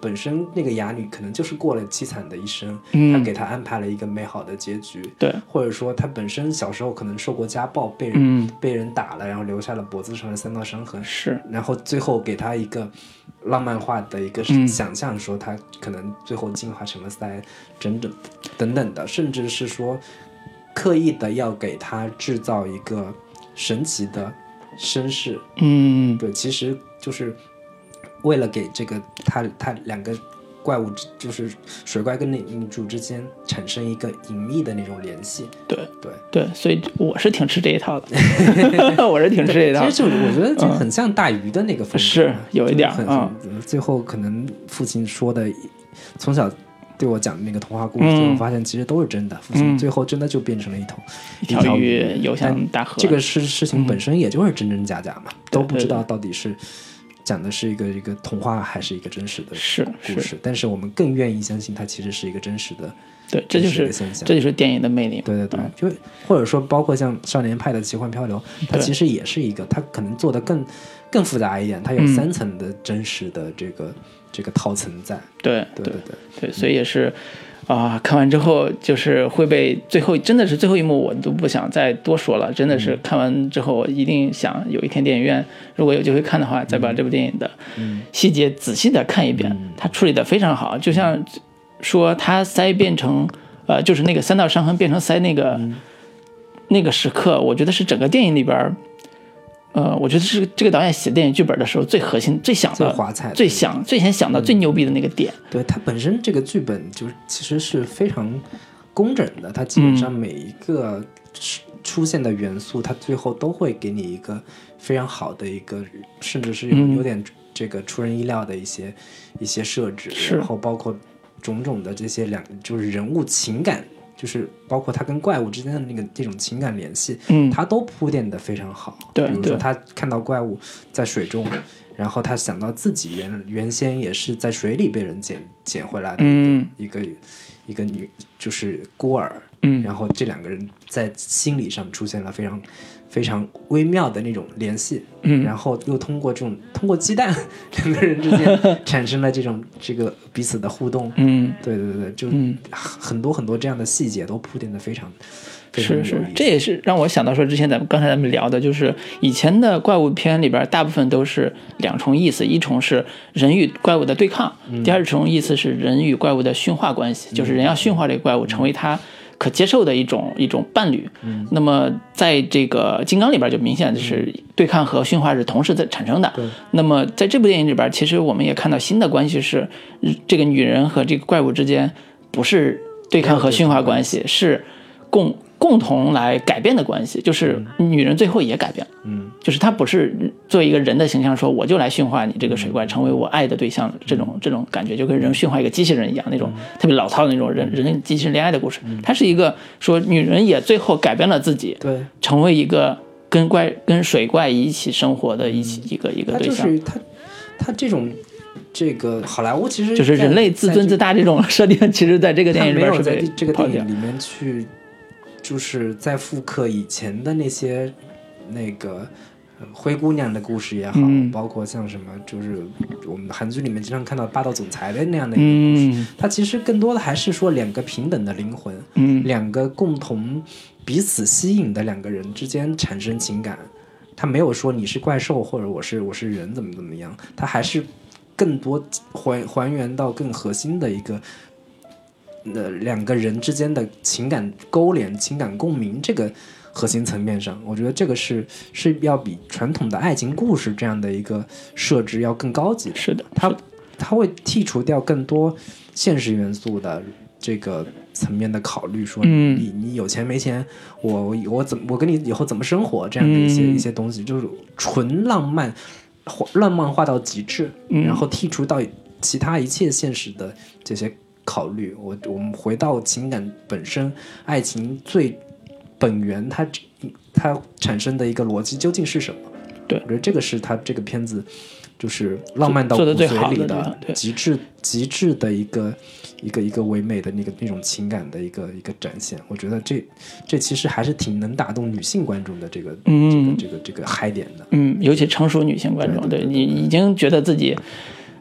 本身那个哑女可能就是过了凄惨的一生，嗯。他给她安排了一个美好的结局，对，或者说她本身小时候可能受过家暴，被人、嗯。被人打了，然后留下了脖子上的三道伤痕，是，然后最后给她一个浪漫化的一个嗯想象，说她可能最后进化成了三，整整等等的，甚至是说刻意的要给她制造一个神奇的身世，嗯，对，其实就是为了给这个他他两个怪物之，就是水怪跟那女主之间产生一个隐秘的那种联系。对对，对，所以我是挺吃这一套的，我是挺吃这一套。其实就我觉得就很像大鱼的那个风格，是有一点啊很最后可能父亲说的，从小。对我讲的那个童话故事，嗯最后发现其实都是真的。父亲嗯最后真的就变成了一头一条鱼游向大河。这个事事情本身也就是真真假假嘛，都不知道到底是讲的是一个一个童话还是一个真实的是是故事，但是我们更愿意相信它其实是一个真实的。对，这就是现象这就是电影的魅力。对对对，就或者说包括像《少年派的奇幻漂流》，它其实也是一个，它可能做的更更复杂一点，它有嗯三层的真实的这个、这个套层在。对对对对，对，所以也是啊，看完之后就是会被最后真的是最后一幕，我都不想再多说了。真的是看完之后，我一定想有一天电影院如果有机会看的话，再把这部电影的细节仔细的看一遍。它处理的非常好，就像说它腮变成呃，就是那个三道伤痕变成腮那个、那个时刻，我觉得是整个电影里边儿。呃，我觉得是这个导演写电影剧本的时候最核心、最想最的、华彩最想、最先想到、最牛逼的那个点。对它本身这个剧本就是其实是非常工整的，它基本上每一个出出现的元素，它最后都会给你一个非常好的一个，甚至是有嗯有点这个出人意料的一些一些设置，是然后包括种种的这些两就是人物情感。就是包括他跟怪物之间的那个这种情感联系，嗯他都铺垫的非常好。对对比如说他看到怪物在水中，然后他想到自己原原先也是在水里被人捡捡回来的嗯一个、一个女，就是孤儿。嗯然后这两个人在心理上出现了非常非常微妙的那种联系。嗯然后又通过这种通过鸡蛋两个人之间 产生了这种这个彼此的互动。嗯，对对对，就嗯很多很多这样的细节都铺垫的非常是是，这也是让我想到说，之前咱们刚才咱们聊的，就是以前的怪物片里边，大部分都是两重意思，一重是人与怪物的对抗，嗯第二重意思是人与怪物的驯化关系，就是人要驯化这个怪物，成为他可接受的一种一种伴侣。嗯那么在这个金刚里边，就明显就是对抗和驯化是同时在产生的。那么在这部电影里边，其实我们也看到新的关系是，这个女人和这个怪物之间不是对抗和驯化关系，是共共同来改变的关系，就是女人最后也改变了，嗯，就是她不是作为一个人的形象说我就来驯化你这个水怪，成为我爱的对象，这种这种感觉就跟人驯化一个机器人一样，那种特别老套的那种人人跟机器人恋爱的故事，它是一个说女人也最后改变了自己，对。成为一个跟怪跟水怪一起生活的一起一个一个对象。就是他，他这种这个好莱坞其实就是人类自尊自大这种设定，其实在这个电影里他没有在边是被这个电影。里面去，就是在复刻以前的那些那个呃灰姑娘的故事也好，嗯。包括像什么就是我们韩剧里面经常看到霸道总裁的那样的一个故事，嗯。它其实更多的还是说两个平等的灵魂，嗯。两个共同彼此吸引的两个人之间产生情感，他没有说你是怪兽或者我是我是人怎么怎么样，他还是更多还还原到更核心的一个。呃，两个人之间的情感勾连、情感共鸣这个核心层面上，我觉得这个是是要比传统的爱情故事这样的一个设置要更高级的。是的，它它会剔除掉更多现实元素的这个层面的考虑，说嗯。你你有钱没钱，我我我怎么我跟你以后怎么生活这样的一些、嗯。一些东西，就是纯浪漫，化浪漫化到极致，嗯。然后剔除到其他一切现实的这些考虑。我我们回到情感本身，爱情最本源它它产生的一个逻辑究竟是什么？对我觉得这个是它这个片子就是浪漫到做骨得最好的髓里地方对极致极致的一个一个一个唯美的那个那种情感的一个一个展现。我觉得这这其实还是挺能打动女性观众的这个、嗯这个这个这个嗨点的。嗯，尤其成熟女性观众，对你已经觉得自己，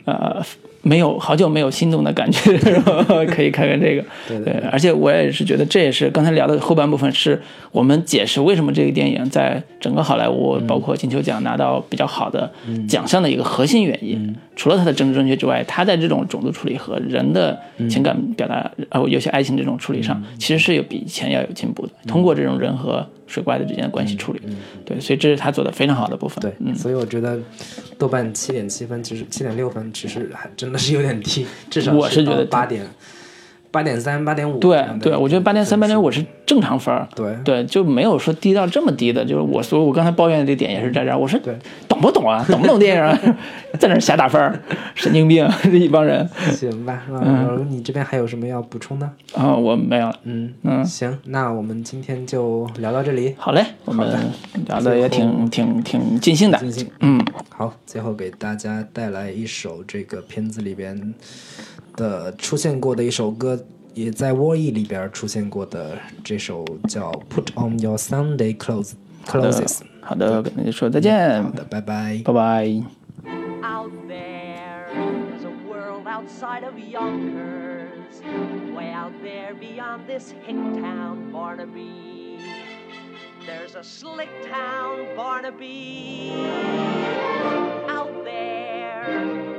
呃，没有好久没有心动的感觉，可以看看这个。对对，而且我也是觉得这也是刚才聊的后半部分，是我们解释为什么这个电影在整个好莱坞，包括金球奖拿到比较好的奖项的一个核心原因。除了它的政治正确之外，它在这种种族处理和人的情感表达，呃，尤其爱情这种处理上，其实是有比以前要有进步的。通过这种人和水怪的之间的关系处理，对，所以这是他做的非常好的部分。对，嗯，所以我觉得豆瓣七点七分，其实七点六分，其实还真的是有点低，至少我是觉得八点八点三、八点五。对对，我觉得八点三、八点五是正常分儿。对对，就没有说低到这么低的。就是我说我刚才抱怨的这点也是在这儿，我说对懂不懂啊？懂不懂电影啊？在那儿瞎打分儿，神经病这一帮人行吧，嗯，你这边还有什么要补充的？啊！我没有了。嗯嗯行，那我们今天就聊到这里。好嘞，我们聊的也挺挺挺尽兴的。尽兴嗯，好，最后给大家带来一首这个片子里边的出现过的一首歌，也在《War E》里边出现过的这首叫《Put On Your Sunday Clothes》Clothes。好的，跟大家说再见好，的，拜拜。拜拜。 Out there, there's a world outside of Yonkers, way out there beyond this hick town, Barnaby. There's a slick town, Barnaby. Out there,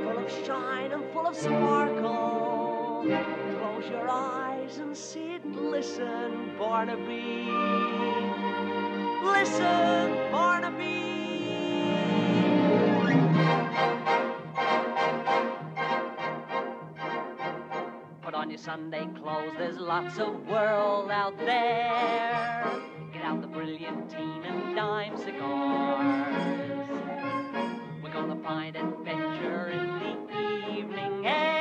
full of shine and full of sparkle. Close your eyes and sit, listen, Barnaby. Listen, Barnaby. Put on your Sunday clothes, there's lots of world out there. Get out the brilliant brilliantine and dime cigars. We're gonna find adventure in the evening air.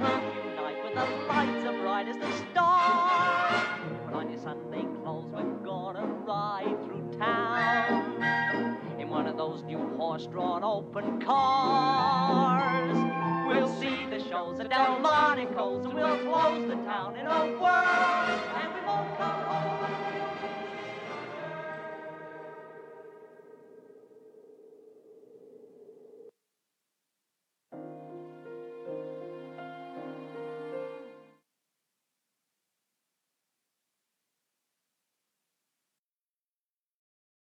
Night with the lights as bright as the stars. Put on your Sunday clothes, we're gonna ride through town in one of those new horse-drawn open cars. We'll see the shows at Delmonico's and we'll close the town in a whirl, and we won't come